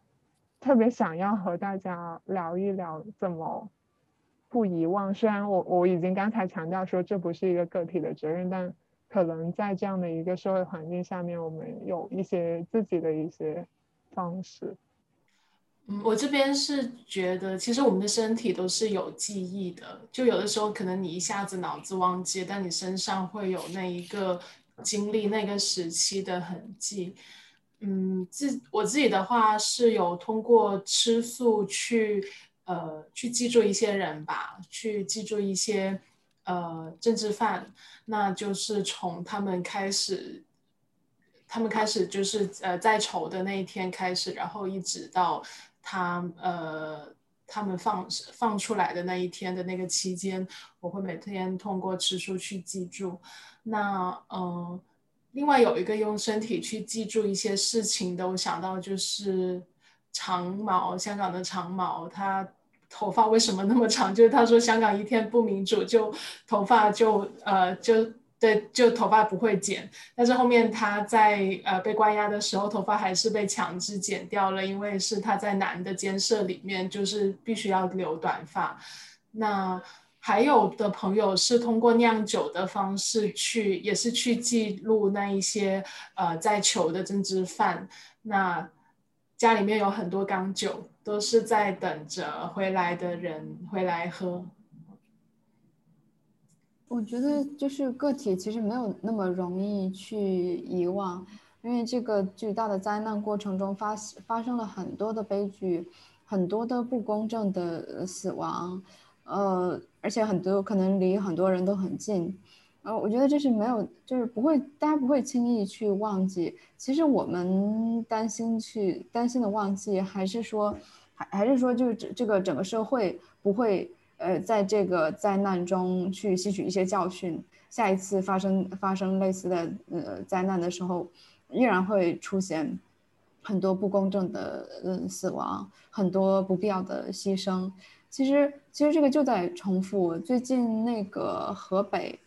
特别想要和大家聊一聊怎么。不遗忘，虽然我我已经刚才强调说这不是一个个体的责任，但可能在这样的一个社会环境下面，我们有一些自己的一些方式。嗯，我这边是觉得，其实我们的身体都是有记忆的，就有的时候可能你一下子脑子忘记，但你身上会有那一个经历那个时期的痕迹。嗯，自我自己的话是有通过吃素去。呃，去记住一些人吧，去记住一些呃政治犯，那就是从他们开始，他们开始就是呃在囚的那一天开始，然后一直到他呃他们放放出来的那一天的那个期间，我会每天通过吃书去记住。那嗯，另外有一个用身体去记住一些事情的，我想到就是长毛，香港的长毛，他。头发为什么那么长？就是他说香港一天不民主，就头发就呃就对，就头发不会剪。但是后面他在呃被关押的时候，头发还是被强制剪掉了，因为是他在男的监舍里面，就是必须要留短发。那还有的朋友是通过酿酒的方式去，也是去记录那一些呃在囚的政治犯。那家里面有很多缸酒，都是在等着回来的人回来喝。我觉得就是个体其实没有那么容易去遗忘，因为这个巨大的灾难过程中发发生了很多的悲剧，很多的不公正的死亡，呃，而且很多可能离很多人都很近，呃，我觉得这是没有，就是不会，大家不会轻易去忘记。其实我们担心去担心的忘记，还是说，还还是说，就是这这个整个社会不会。呃，在这个灾难中去吸取一些教训，下一次发生发生类似的呃灾难的时候，依然会出现很多不公正的呃死亡，很多不必要的牺牲。其实，其实这个就在重复。最近那个河北，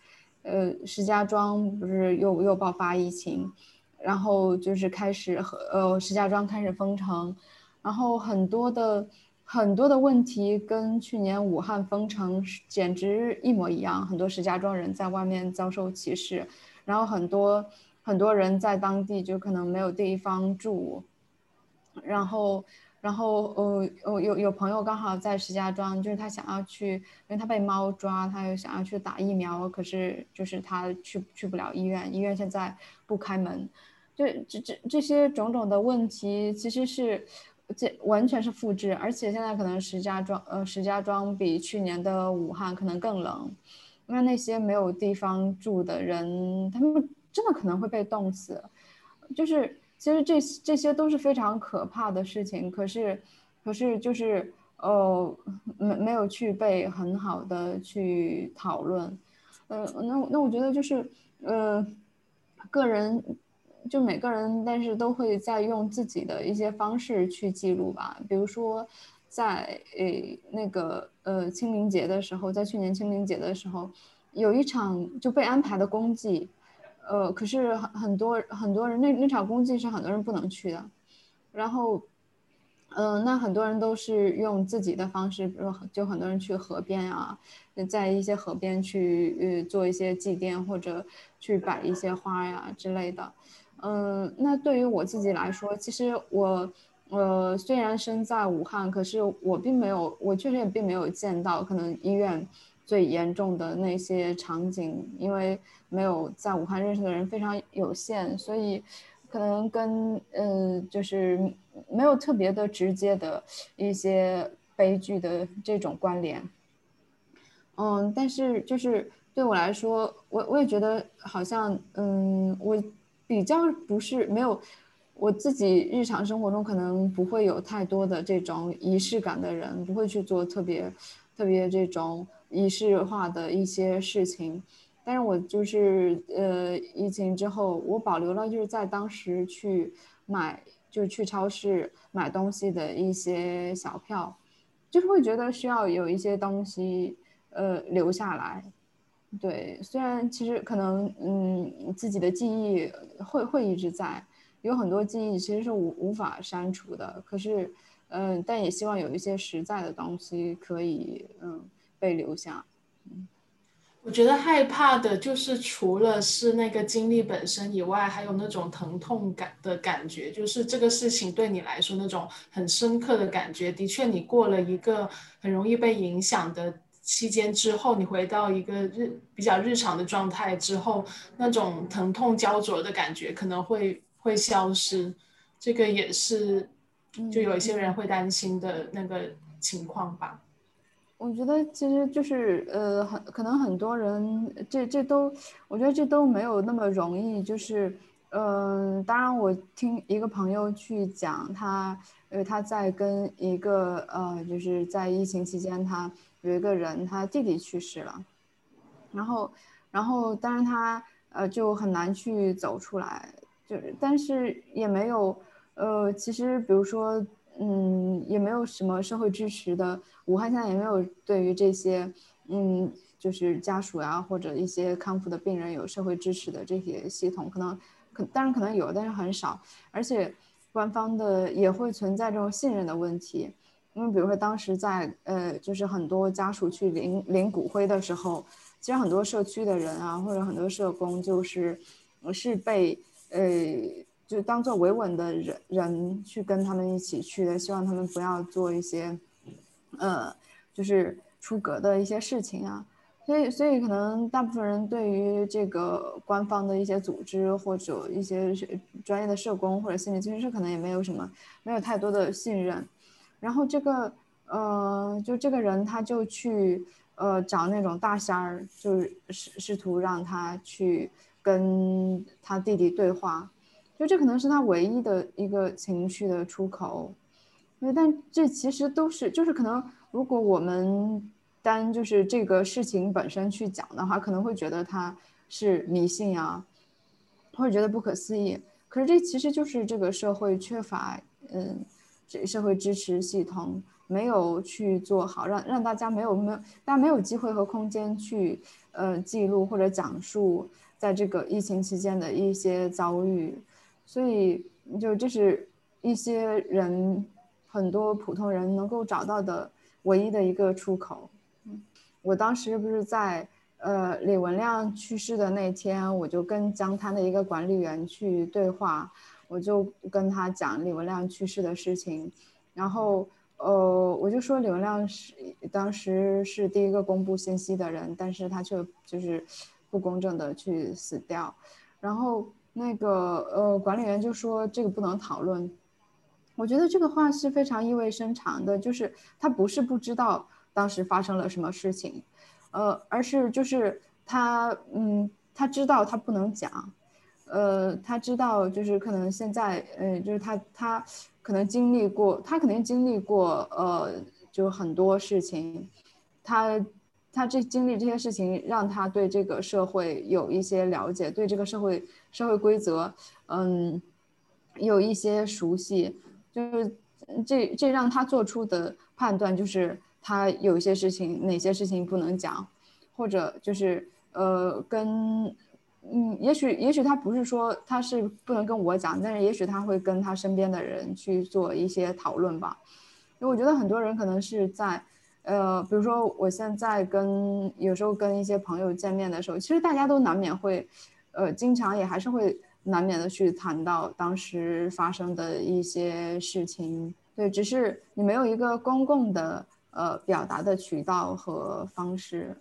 呃，石家庄不是又又爆发疫情，然后就是开始和呃石家庄开始封城，然后很多的。很多的问题跟去年武汉封城简直一模一样，很多石家庄人在外面遭受歧视，然后很多很多人在当地就可能没有地方住，然后然后呃呃有有朋友刚好在石家庄，就是他想要去，因为他被猫抓，他又想要去打疫苗，可是就是他去去不了医院，医院现在不开门，这这这这些种种的问题其实是。这完全是复制，而且现在可能石家庄，呃，石家庄比去年的武汉可能更冷，那那些没有地方住的人，他们真的可能会被冻死。就是其实这这些都是非常可怕的事情，可是，可是就是呃，没没有去被很好的去讨论。呃，那那我觉得就是，呃，个人。就每个人，但是都会在用自己的一些方式去记录吧。比如说，在诶那个呃清明节的时候，在去年清明节的时候，有一场就被安排的公祭，呃，可是很很多很多人那那场公祭是很多人不能去的。然后，嗯，那很多人都是用自己的方式，比如就很多人去河边啊，在一些河边去呃做一些祭奠，或者去摆一些花呀之类的。嗯，那对于我自己来说，其实我，呃，虽然身在武汉，可是我并没有，我确实也并没有见到可能医院最严重的那些场景，因为没有在武汉认识的人非常有限，所以可能跟呃，就是没有特别的直接的一些悲剧的这种关联。嗯，但是就是对我来说，我我也觉得好像，嗯，我。比较不是没有，我自己日常生活中可能不会有太多的这种仪式感的人，不会去做特别特别这种仪式化的一些事情。但是我就是呃，疫情之后，我保留了就是在当时去买，就是去超市买东西的一些小票，就是会觉得需要有一些东西呃留下来。对，虽然其实可能，嗯，自己的记忆会会一直在，有很多记忆其实是无无法删除的。可是，嗯，但也希望有一些实在的东西可以，嗯，被留下。嗯，我觉得害怕的就是除了是那个经历本身以外，还有那种疼痛感的感觉，就是这个事情对你来说那种很深刻的感觉。的确，你过了一个很容易被影响的。期间之后，你回到一个日比较日常的状态之后，那种疼痛焦灼的感觉可能会会消失，这个也是就有一些人会担心的那个情况吧。我觉得其实就是呃，很可能很多人这这都，我觉得这都没有那么容易。就是嗯，当然我听一个朋友去讲，他呃他在跟一个呃就是在疫情期间他。有一个人，他弟弟去世了，然后，然后，当然他呃就很难去走出来，就是但是也没有，呃，其实比如说，嗯，也没有什么社会支持的，武汉现在也没有对于这些，嗯，就是家属呀或者一些康复的病人有社会支持的这些系统，可能可当然可能有，但是很少，而且官方的也会存在这种信任的问题。因为比如说当时在呃，就是很多家属去领领骨灰的时候，其实很多社区的人啊，或者很多社工，就是是被呃，就当做维稳的人人去跟他们一起去的，希望他们不要做一些呃，就是出格的一些事情啊。所以，所以可能大部分人对于这个官方的一些组织或者一些专业的社工或者心理咨询师，可能也没有什么，没有太多的信任。然后这个，呃，就这个人他就去，呃，找那种大仙儿，就是试试图让他去跟他弟弟对话，就这可能是他唯一的一个情绪的出口。但这其实都是，就是可能如果我们。单就是这个事情本身去讲的话，可能会觉得他是迷信啊，或者觉得不可思议。可是这其实就是这个社会缺乏，嗯，这社会支持系统没有去做好，让让大家没有没有大家没有机会和空间去，呃，记录或者讲述在这个疫情期间的一些遭遇。所以就这是一些人很多普通人能够找到的唯一的一个出口。我当时不是在呃李文亮去世的那天，我就跟江滩的一个管理员去对话，我就跟他讲李文亮去世的事情，然后呃我就说李文亮是当时是第一个公布信息的人，但是他却就是不公正的去死掉，然后那个呃管理员就说这个不能讨论，我觉得这个话是非常意味深长的，就是他不是不知道。当时发生了什么事情，呃，而是就是他，嗯，他知道他不能讲，呃，他知道就是可能现在，呃，就是他他可能经历过，他肯定经历过，呃，就很多事情，他他这经历这些事情，让他对这个社会有一些了解，对这个社会社会规则，嗯，有一些熟悉，就是这这让他做出的判断就是。他有些事情，哪些事情不能讲，或者就是呃，跟嗯，也许也许他不是说他是不能跟我讲，但是也许他会跟他身边的人去做一些讨论吧。因为我觉得很多人可能是在呃，比如说我现在跟有时候跟一些朋友见面的时候，其实大家都难免会呃，经常也还是会难免的去谈到当时发生的一些事情。对，只是你没有一个公共的。呃，表达的渠道和方式。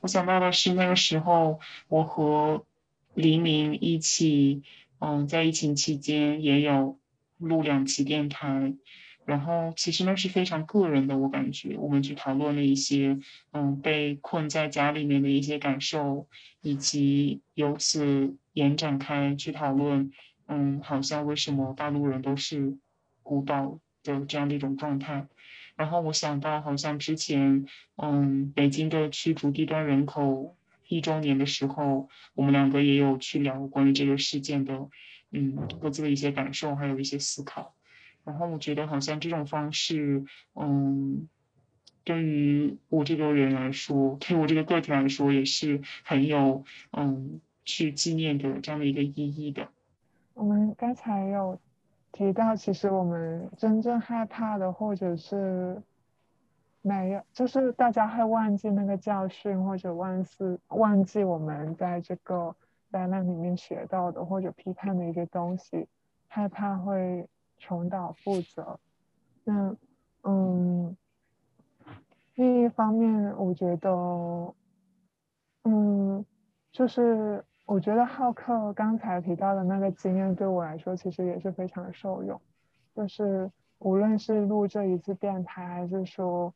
我想到的是那个时候，我和黎明一起，嗯，在疫情期间也有录两期电台，然后其实那是非常个人的，我感觉我们去讨论了一些，嗯，被困在家里面的一些感受，以及由此延展开去讨论，嗯，好像为什么大陆人都是孤岛的这样的一种状态。然后我想到，好像之前，嗯，北京的驱逐低端人口一周年的时候，我们两个也有去聊关于这个事件的，嗯，各自的一些感受，还有一些思考。然后我觉得，好像这种方式，嗯，对于我这个人来说，对我这个个体来说，也是很有，嗯，去纪念的这样的一个意义的。我们刚才有。提到，其实我们真正害怕的，或者是没有，就是大家会忘记那个教训，或者忘记忘记我们在这个灾难里面学到的，或者批判的一个东西，害怕会重蹈覆辙。那，嗯，另一方面，我觉得，嗯，就是。我觉得浩克刚才提到的那个经验对我来说其实也是非常受用，就是无论是录这一次电台，还是说，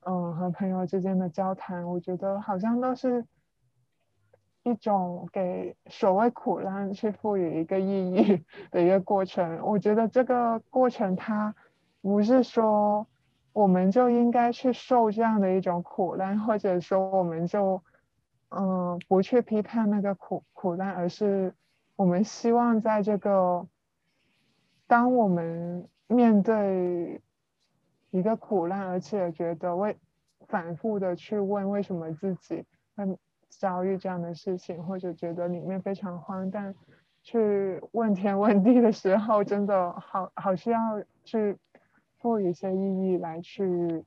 嗯，和朋友之间的交谈，我觉得好像都是一种给所谓苦难去赋予一个意义的一个过程。我觉得这个过程它不是说我们就应该去受这样的一种苦难，或者说我们就。嗯，不去批判那个苦苦难，而是我们希望在这个，当我们面对一个苦难，而且觉得为反复的去问为什么自己会遭遇这样的事情，或者觉得里面非常荒诞，去问天问地的时候，真的好好需要去赋予一些意义来去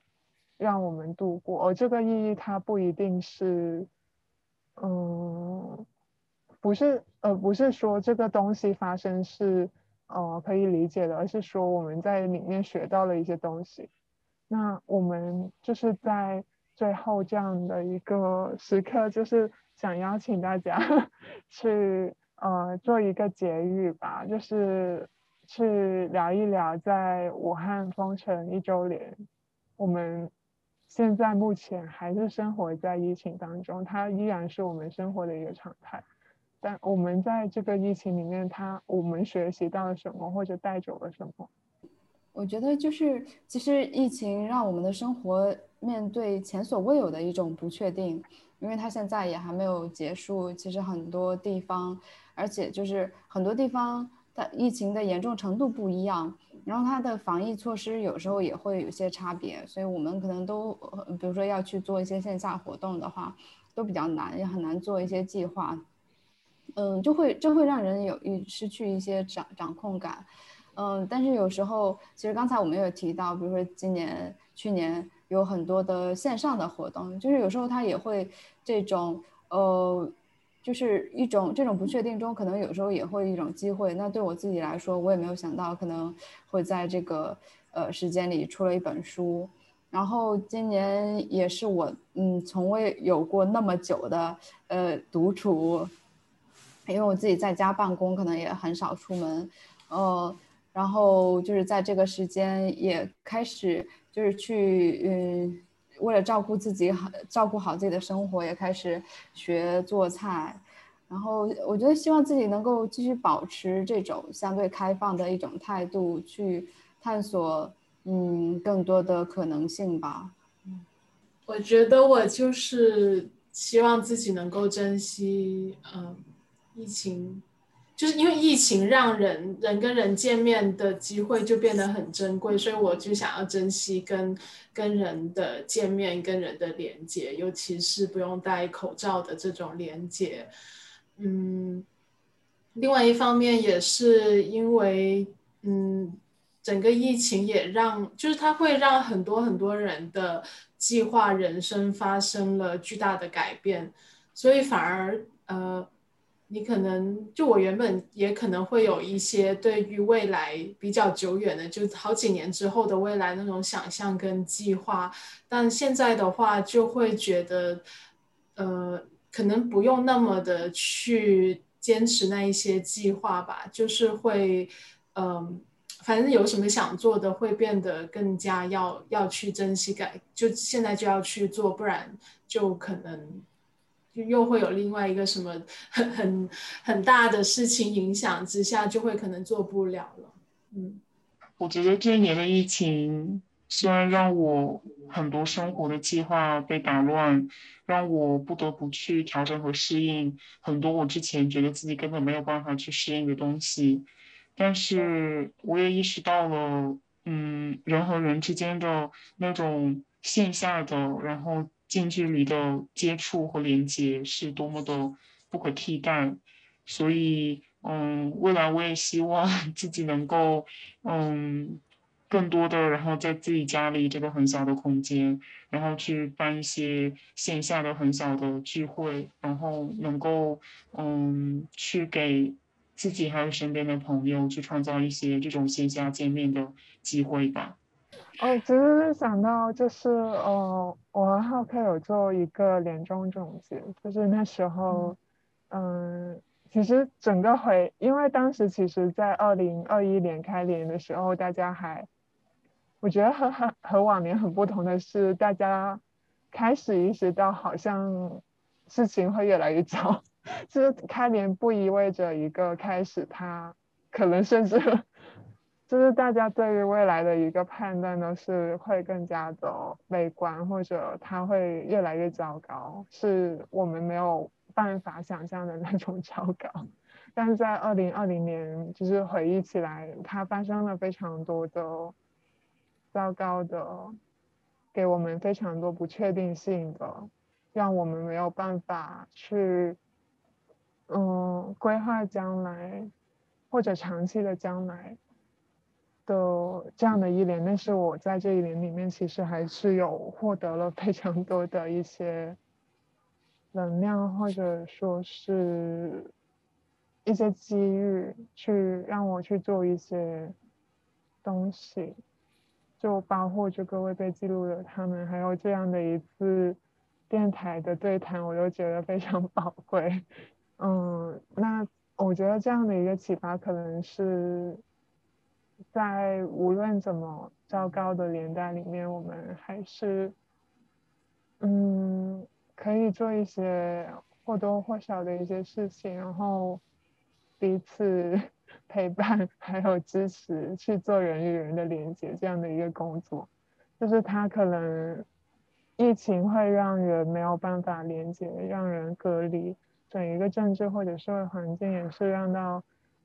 让我们度过，而这个意义它不一定是，嗯，不是呃不是说这个东西发生是呃可以理解的，而是说我们在里面学到了一些东西。那我们就是在最后这样的一个时刻，就是想邀请大家 去呃做一个结语吧，就是。去聊一聊，在武汉封城一周年，我们现在目前还是生活在疫情当中，它依然是我们生活的一个常态。但我们在这个疫情里面，它我们学习到了什么，或者带走了什么？我觉得就是，其实疫情让我们的生活面对前所未有的一种不确定，因为它现在也还没有结束。其实很多地方，而且就是很多地方。它疫情的严重程度不一样，然后它的防疫措施有时候也会有些差别，所以我们可能都，比如说要去做一些线下活动的话，都比较难，也很难做一些计划，嗯，就会就会让人有一失去一些掌掌控感，嗯，但是有时候其实刚才我们有提到，比如说今年、去年有很多的线上的活动，就是有时候他也会这种，呃。就是一种这种不确定中，可能有时候也会一种机会。那对我自己来说，我也没有想到可能会在这个呃时间里出了一本书。然后今年也是我嗯从未有过那么久的呃独处，因为我自己在家办公，可能也很少出门。呃，然后就是在这个时间也开始就是去嗯。为了照顾自己好，照顾好自己的生活，也开始学做菜。然后我觉得希望自己能够继续保持这种相对开放的一种态度，去探索嗯更多的可能性吧。嗯，我觉得我就是希望自己能够珍惜嗯疫情。就是因为疫情，让人人跟人见面的机会就变得很珍贵，所以我就想要珍惜跟跟人的见面、跟人的连接，尤其是不用戴口罩的这种连接。嗯，另外一方面也是因为，嗯，整个疫情也让，就是它会让很多很多人的计划人生发生了巨大的改变，所以反而呃。你可能就我原本也可能会有一些对于未来比较久远的，就好几年之后的未来那种想象跟计划，但现在的话就会觉得，呃，可能不用那么的去坚持那一些计划吧，就是会，嗯，反正有什么想做的，会变得更加要要去珍惜改，就现在就要去做，不然就可能。就又会有另外一个什么很很很大的事情影响之下，就会可能做不了了。嗯，我觉得这一年的疫情虽然让我很多生活的计划被打乱，让我不得不去调整和适应很多我之前觉得自己根本没有办法去适应的东西，但是我也意识到了，嗯，人和人之间的那种线下的，然后。近距离的接触和连接是多么的不可替代，所以，嗯，未来我也希望 自己能够，嗯，更多的，然后在自己家里这个很小的空间，然后去办一些线下的很小的聚会，然后能够，嗯，去给自己还有身边的朋友去创造一些这种线下见面的机会吧。哦，其实是想到就是，呃，我和浩克有做一个年终总结，就是那时候，嗯，其实整个回，因为当时其实，在二零二一年开年的时候，大家还，我觉得和和和往年很不同的是，大家开始意识到好像事情会越来越糟，就是开年不意味着一个开始，它可能甚至。就是大家对于未来的一个判断都是会更加的悲观，或者它会越来越糟糕，是我们没有办法想象的那种糟糕。但是在二零二零年，就是回忆起来，它发生了非常多的糟糕的，给我们非常多不确定性的，让我们没有办法去，嗯，规划将来或者长期的将来。的这样的一年，但是我在这一年里面其实还是有获得了非常多的一些能量，或者说是一些机遇，去让我去做一些东西，就包括这各位被记录的他们，还有这样的一次电台的对谈，我都觉得非常 宝贵。嗯，那我觉得这样的一个启发，可能是在无论怎么糟糕的年代里面，我们还是嗯可以做一些或多或少的一些事情，然后彼此 陪伴还有支持，去做人与人的连接这样的一个工作。就是他可能疫情会让人没有办法连接，让人隔离。整一个政治或者社会环境也是让到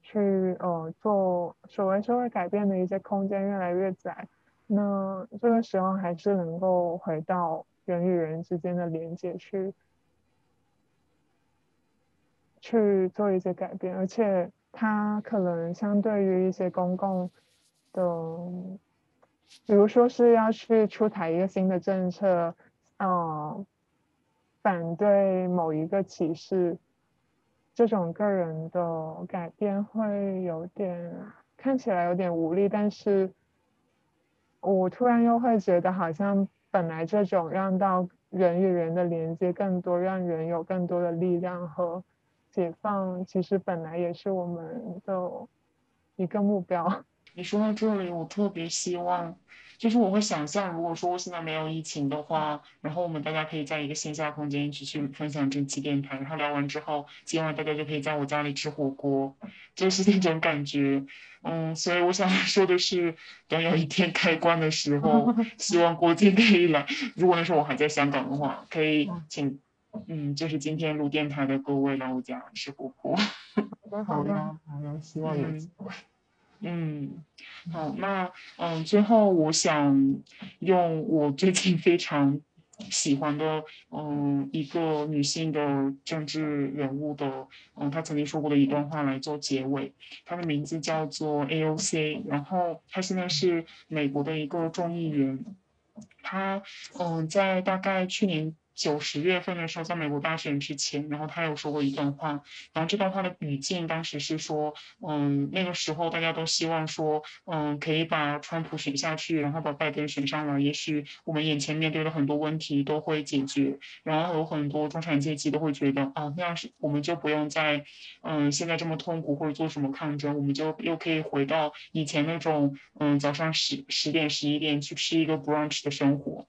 去呃做所谓社会改变的一些空间越来越窄，那这个时候还是能够回到人与人之间的连接去去做一些改变，而且它可能相对于一些公共的，比如说是要去出台一个新的政策，嗯。反对某一个歧视，这种个人的改变会有点看起来有点无力，但是我突然又会觉得，好像本来这种让到人与人的连接更多，让人有更多的力量和解放，其实本来也是我们的一个目标。你说到这里，我特别希望。就是我会想象，如果说我现在没有疫情的话，然后我们大家可以在一个线下空间一起去分享这期电台，然后聊完之后，今晚大家就可以在我家里吃火锅，就是那种感觉。嗯，所以我想说的是，等有一天开关的时候，希望郭靖可以来。如果那时候我还在香港的话，可以请，嗯，就是今天录电台的各位来我家吃火锅。好的，好的，希望有机会。嗯，嗯好，那嗯，最后我想用我最近非常喜欢的嗯一个女性的政治人物的嗯她曾经说过的一段话来做结尾。她的名字叫做 AOC，然后她现在是美国的一个众议员。她嗯在大概去年。九十月份的时候，在美国大选之前，然后他有说过一段话，然后这段话的语境当时是说，嗯，那个时候大家都希望说，嗯，可以把川普选下去，然后把拜登选上来，也许我们眼前面对的很多问题都会解决，然后有很多中产阶级都会觉得，啊，那样是我们就不用再，嗯，现在这么痛苦或者做什么抗争，我们就又可以回到以前那种，嗯，早上十十点十一点去吃一个 brunch 的生活，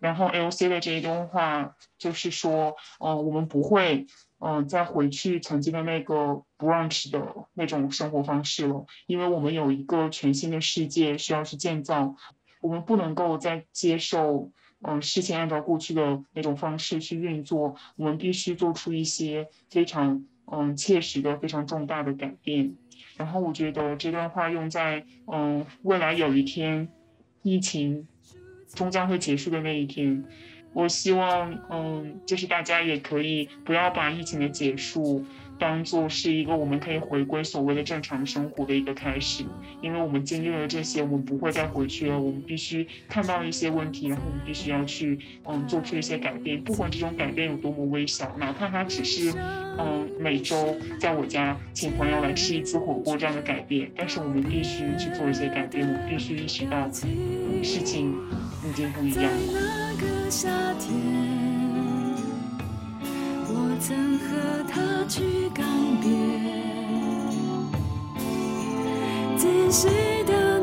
然后 L C 的这一段话。就是说，嗯，我们不会，嗯，再回去曾经的那个 brunch 的那种生活方式了，因为我们有一个全新的世界需要去建造，我们不能够再接受，嗯，事情按照过去的那种方式去运作，我们必须做出一些非常，嗯，切实的、非常重大的改变。然后我觉得这段话用在，嗯，未来有一天，疫情终将会结束的那一天。我希望，嗯，就是大家也可以不要把疫情的结束当做是一个我们可以回归所谓的正常生活的一个开始，因为我们经历了这些，我们不会再回去了。我们必须看到一些问题，然后我们必须要去，嗯，做出一些改变。不管这种改变有多么微小，哪怕它只是，嗯，每周在我家请朋友来吃一次火锅这样的改变，但是我们必须去做一些改变。我们必须意识到，事情已经不一样了。曾和他去告别，仔细的